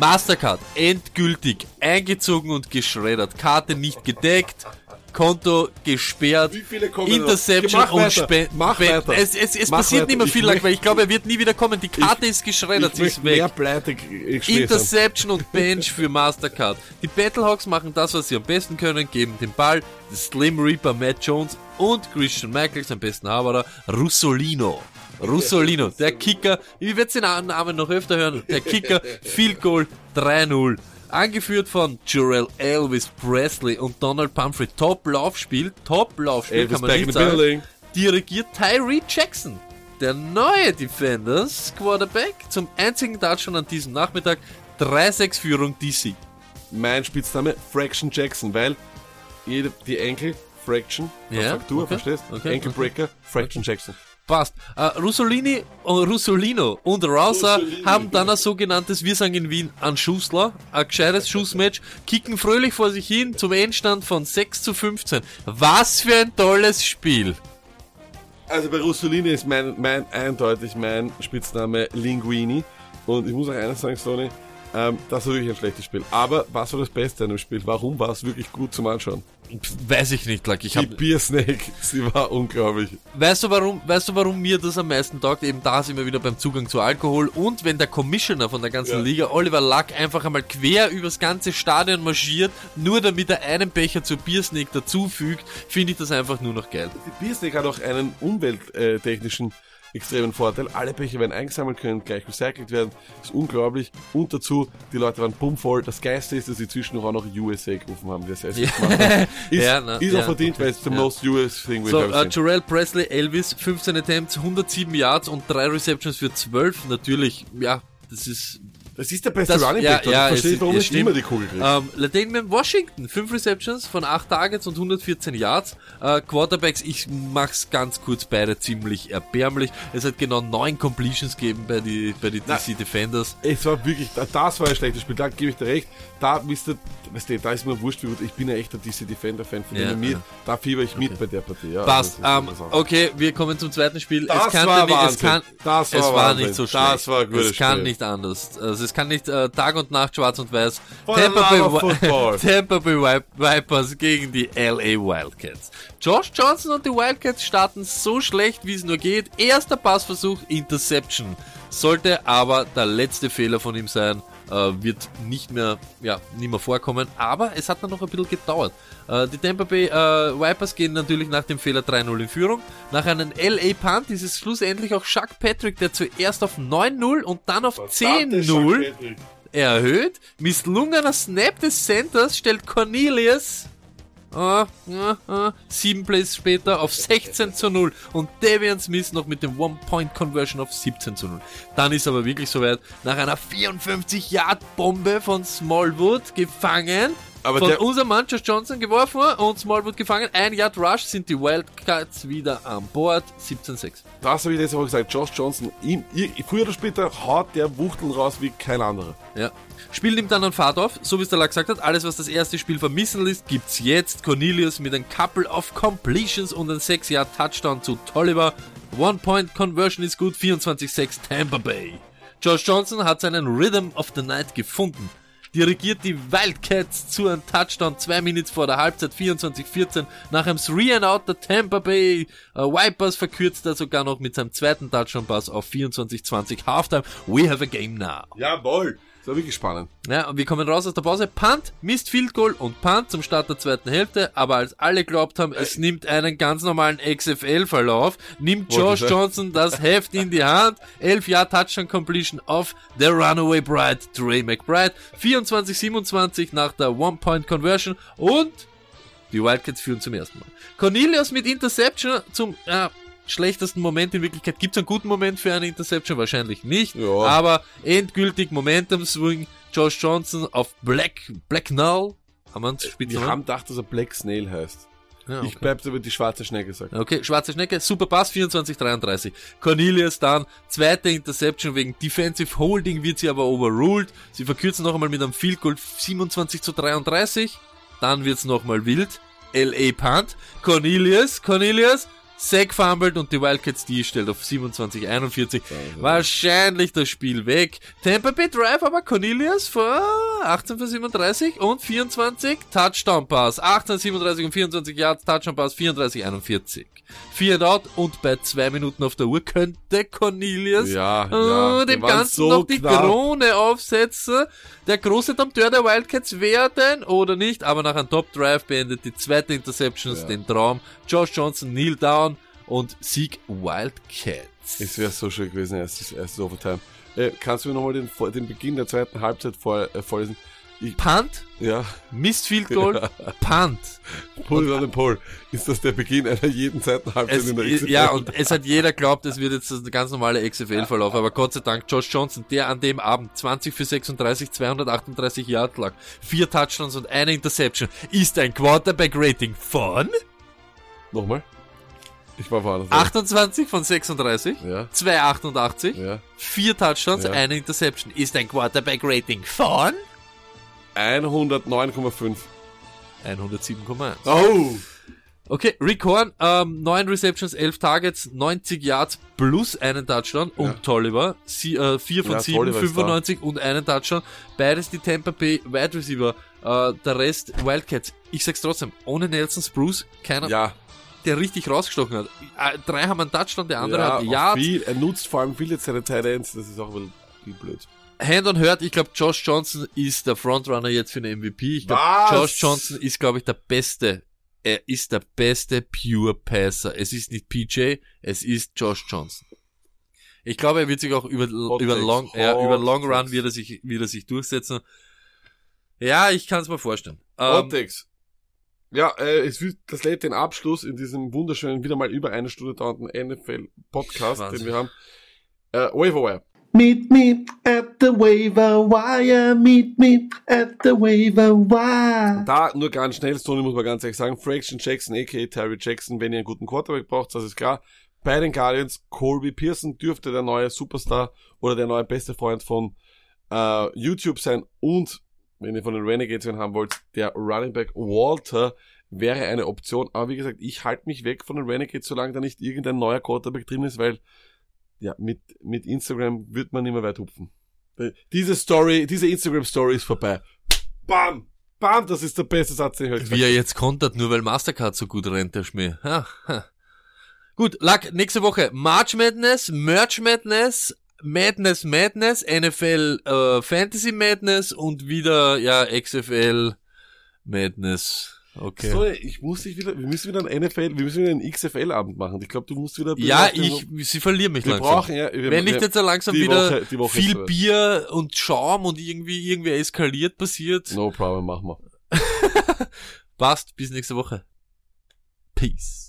Mastercard endgültig eingezogen und geschreddert. Karte nicht gedeckt, Konto gesperrt, Wie viele kommen Interception noch? Und. Spenden. Mach weiter. Es, es, es Mach passiert weiter. nicht mehr viel, lang, weil ich glaube, er wird nie wieder kommen. Die Karte ist Ich geschreddert, sie ist weg. mehr Pleite geschmissen. Interception und Bench für Mastercard. Die Battlehawks machen das, was sie am besten können, geben den Ball, Slim Reaper Matt Jones und Christian Michaels, am besten Haberer, Russolino. Russolino, der Kicker, ich werde den Namen noch öfter hören, der Kicker, Field Goal 3-0. Angeführt von Jarrell Elvis Presley und Donald Pumphrey. Top-Laufspiel, Top-Laufspiel, Elvis kann man nicht sagen building. dirigiert Tyree Jackson. Der neue Defenders Quarterback zum einzigen Touchdown an diesem Nachmittag. 3-6 Führung DC. Mein Spitzname Fraction Jackson, weil jede, die Enkel, Fraction, Ja, Fraktur, okay, verstehst? okay, Enkelbreaker, Fraction Jackson. Passt. Äh, Russolini, oh, Russolino und Rouser Russolini. haben dann ein sogenanntes, wir sagen in Wien, ein Schussler, ein gescheites Schussmatch, kicken fröhlich vor sich hin zum Endstand von 6 zu 15. Was für ein tolles Spiel. Also bei Russolini ist mein, mein eindeutig mein Spitzname Linguini. Und ich muss auch eines sagen, Sony, ähm, das war wirklich ein schlechtes Spiel. Aber was war das Beste an dem Spiel? Warum war es wirklich gut zum Anschauen? Weiß ich nicht, like, ich Die hab, Beer Snake, sie war unglaublich. Weißt du warum, weißt du warum mir das am meisten taugt? Eben da sind wir wieder beim Zugang zu Alkohol und wenn der Commissioner von der ganzen Ja. Liga, Oliver Luck, einfach einmal quer übers ganze Stadion marschiert, nur damit er einen Becher zur Biersnake dazufügt, finde ich das einfach nur noch geil. Die Beer Snake hat auch einen umwelttechnischen extremen Vorteil. Alle Becher werden eingesammelt, können gleich recycelt werden. Das ist unglaublich. Und dazu, die Leute waren bummvoll. Das Geiste ist, dass sie zwischendurch auch noch USA gerufen haben, die das heißt. Ist, Ja, na, ist ja, auch verdient, weil es the Ja. most US thing we've So, ever seen. Jarrell Presley, Elvis, 15 Attempts, 107 Yards und 3 Receptions für 12. Natürlich, ja, das ist Das ist der beste Das- Running ja, Back. dort. ja, ich verstehe, es- warum nicht stimmt. immer die Kugel kriegt. Ähm, Ladainian Washington, 5 Receptions von 8 Targets und 114 Yards. Äh, Quarterbacks, ich mach's ganz kurz, beide ziemlich erbärmlich. Es hat genau 9 Completions gegeben bei die, bei die Na. DC Defenders. Es war wirklich, da- das war ein schlechtes Spiel, da gebe ich dir recht. Da ihr, weißt du, da ist mir wurscht, wie gut, ich bin ja echt ein DC Defender-Fan, von Ja, dem mir, ja. da fieber ich mit bei der Partie. Ja, Passt. Also, Ähm, okay, wir kommen zum zweiten Spiel. Das es kann war nicht, es kann, Das war es war Wahnsinn. nicht so schlecht. Das war gutes Es kann Spiel. nicht anders. Also es kann nicht äh, Tag und Nacht schwarz und weiß. Tampa Bay Vipers gegen die LA Wildcats. Josh Johnson und die Wildcats starten so schlecht, wie es nur geht. Erster Passversuch, Interception. Sollte aber der letzte Fehler von ihm sein, wird nicht mehr, ja, nicht mehr vorkommen. Aber es hat dann noch ein bisschen gedauert. Äh, die Tampa Bay äh, Vipers gehen natürlich nach dem Fehler 3-0 in Führung. Nach einem LA Punt ist es schlussendlich auch Chuck Patrick, der zuerst auf 9-0 und dann auf 10-0 erhöht. Misslungener Snap des Centers stellt Cornelius äh, äh, äh, sieben Plays später auf 16 zu 0 und Davian Smith noch mit dem One-Point-Conversion auf 17 zu 0. Dann ist aber wirklich soweit, nach einer 54-Yard-Bombe von Smallwood gefangen, Aber von der- unserem Mann Josh Johnson geworfen und Smallwood gefangen, ein Yard Rush sind die Wildcats wieder an Bord, 17-6. Das habe ich letzte Woche gesagt, Josh Johnson, ihm, ihr- früher oder später haut der Wuchteln raus wie kein anderer. Ja. Spiel nimmt dann an Fahrt auf, so wie es der Lack gesagt hat. Alles, was das erste Spiel vermissen lässt, gibt's jetzt. Cornelius mit ein Couple of Completions und ein 6-Yard-Touchdown zu Tolliver. One-Point-Conversion ist gut, 24-6 Tampa Bay. Josh Johnson hat seinen Rhythm of the Night gefunden. Dirigiert die Wildcats zu einem Touchdown zwei Minuten vor der Halbzeit 24-14. Nach einem 3-and-Out der Tampa Bay äh, Vipers verkürzt er sogar noch mit seinem zweiten Touchdown-Pass auf 24-20 Halftime. We have a game now. Jawohl. Das war wirklich spannend. Ja, und wir kommen raus aus der Pause. Punt, Mist Field Goal und Punt zum Start der zweiten Hälfte. Aber als alle glaubt haben, es nimmt einen ganz normalen XFL-Verlauf, nimmt Josh. Johnson das Heft in die Hand. 11 Jahre Touchdown Completion auf der Runaway Bride, Trey McBride. 24-27 nach der One-Point-Conversion und die Wildcats führen zum ersten Mal. Cornelius mit Interception zum äh, schlechtesten Moment in Wirklichkeit. Gibt es einen guten Moment für eine Interception? Wahrscheinlich nicht. Ja. Aber endgültig Momentum Swing. Josh Johnson auf Black, Black Null. Haben wir uns Wir Spitznamen? haben gedacht, dass er Black Snail heißt. Ja, Ich okay. bleib über die schwarze Schnecke gesagt. Okay, schwarze Schnecke, super Pass, 24-33. Cornelius dann, zweite Interception wegen Defensive Holding wird sie aber overruled. Sie verkürzen noch einmal mit einem Field Goal 27 zu 33. Dann wird's noch mal wild. LA Punt. Cornelius, Cornelius, Sack fumbled und die Wildcats die stellt auf 27-41. Wahrscheinlich das Spiel weg. Tampa Bay Drive, aber Cornelius vor 18 für 37 und 24 Touchdown Pass. 18 37 und 24 Yards Touchdown Pass 34 41. Vier out und bei zwei Minuten auf der Uhr könnte Cornelius Ja, äh, ja, die dem Ganzen so noch die knapp. Krone aufsetzen. Der große Dompteur der Wildcats werden oder nicht, aber nach einem Top Drive beendet die zweite Interceptions Ja. den Traum. Josh Johnson kneel down und Sieg Wildcats. Es wäre so schön gewesen, erstes, erstes Overtime. Äh, kannst du mir nochmal den, den Beginn der zweiten Halbzeit vor, äh, vorlesen? Ich, Punt, ja, Missed Field Goal, Punt. Pull on the Pole. Ist das der Beginn einer jeden zweiten Halbzeit Es, in der XFL? ja, und es hat jeder glaubt, es wird jetzt das ganz normale XFL-Verlauf, aber Gott sei Dank Josh Johnson, der an dem Abend 20 für 36, 238 Yards lag, vier Touchdowns und eine Interception, ist ein Quarterback-Rating von Nochmal? Ich war woanders. 28 von 36, Ja, 288, ja. vier Touchdowns, Ja. eine Interception, ist ein Quarterback-Rating von 109,5. 107,1. Oh! Okay, Rick Horn, ähm, 9 Receptions, 11 Targets, 90 Yards plus einen Touchdown Ja. und Tolliver, sie, äh, 4 von Ja, 7, Tolliver ist 95 und einen Touchdown. Beides die Tampa Bay Wide Receiver, äh, der Rest Wildcats. Ich sag's trotzdem, ohne Nelson Spruce, keiner, Ja, der richtig rausgestochen hat. Äh, drei haben einen Touchdown, der andere ja, hat Yards. viel, er nutzt vor allem viel jetzt seine Tight Ends, das ist auch ein bisschen blöd. Hand on Hurt, ich glaube, Josh Johnson ist der Frontrunner jetzt für eine MVP. Ich glaube? Josh Johnson ist, glaube ich, der beste. Er ist der beste Pure Passer. Es ist nicht PJ, es ist Josh Johnson. Ich glaube, er wird sich auch über, Hot über takes, Long, ja, über Long Run wird er sich, wird er sich durchsetzen. Ja, ich kann es mir vorstellen. Hot Ähm, Takes. Ja, äh, es wird, das lädt den Abschluss in diesem wunderschönen, wieder mal über eine Stunde dauernden NFL-Podcast, Wahnsinn. den wir haben. Äh, Waverwire. Meet me at the waiver wire. Meet me at the waiver wire. Da nur ganz schnell, Stoney muss man ganz ehrlich sagen, Fraction Jackson, aka Terry Jackson, wenn ihr einen guten Quarterback braucht, das ist klar. Bei den Guardians, Colby Pearson dürfte der neue Superstar oder der neue beste Freund von äh, YouTube sein und wenn ihr von den Renegades wen haben wollt, der Running Back Walter wäre eine Option. Aber wie gesagt, ich halte mich weg von den Renegades, solange da nicht irgendein neuer Quarterback drin ist, weil ja, mit, mit Instagram wird man nicht mehr weit hupfen. Diese Story, diese Instagram-Story ist vorbei. Bam! Bam! Das ist der beste Satz, den ich heute Wie er jetzt kontert, nur weil Mastercard so gut rennt, der Schmäh. Ha, ha. Gut, Lack, nächste Woche March Madness, Merch Madness, Madness Madness, NFL äh, Fantasy Madness und wieder, ja, XFL Madness. Okay. So, ich muss dich wieder, wir müssen wieder einen NFL, wir müssen wieder einen XFL-Abend machen. Ich glaube, du musst wieder. ja, wir ich, sie verlieren mich langsam. brauchen ja, wir, Wenn nicht wir- jetzt so langsam wieder Woche- Woche viel so. Bier und Schaum und irgendwie, irgendwie eskaliert passiert. No problem, machen wir. Passt, bis nächste Woche. Peace.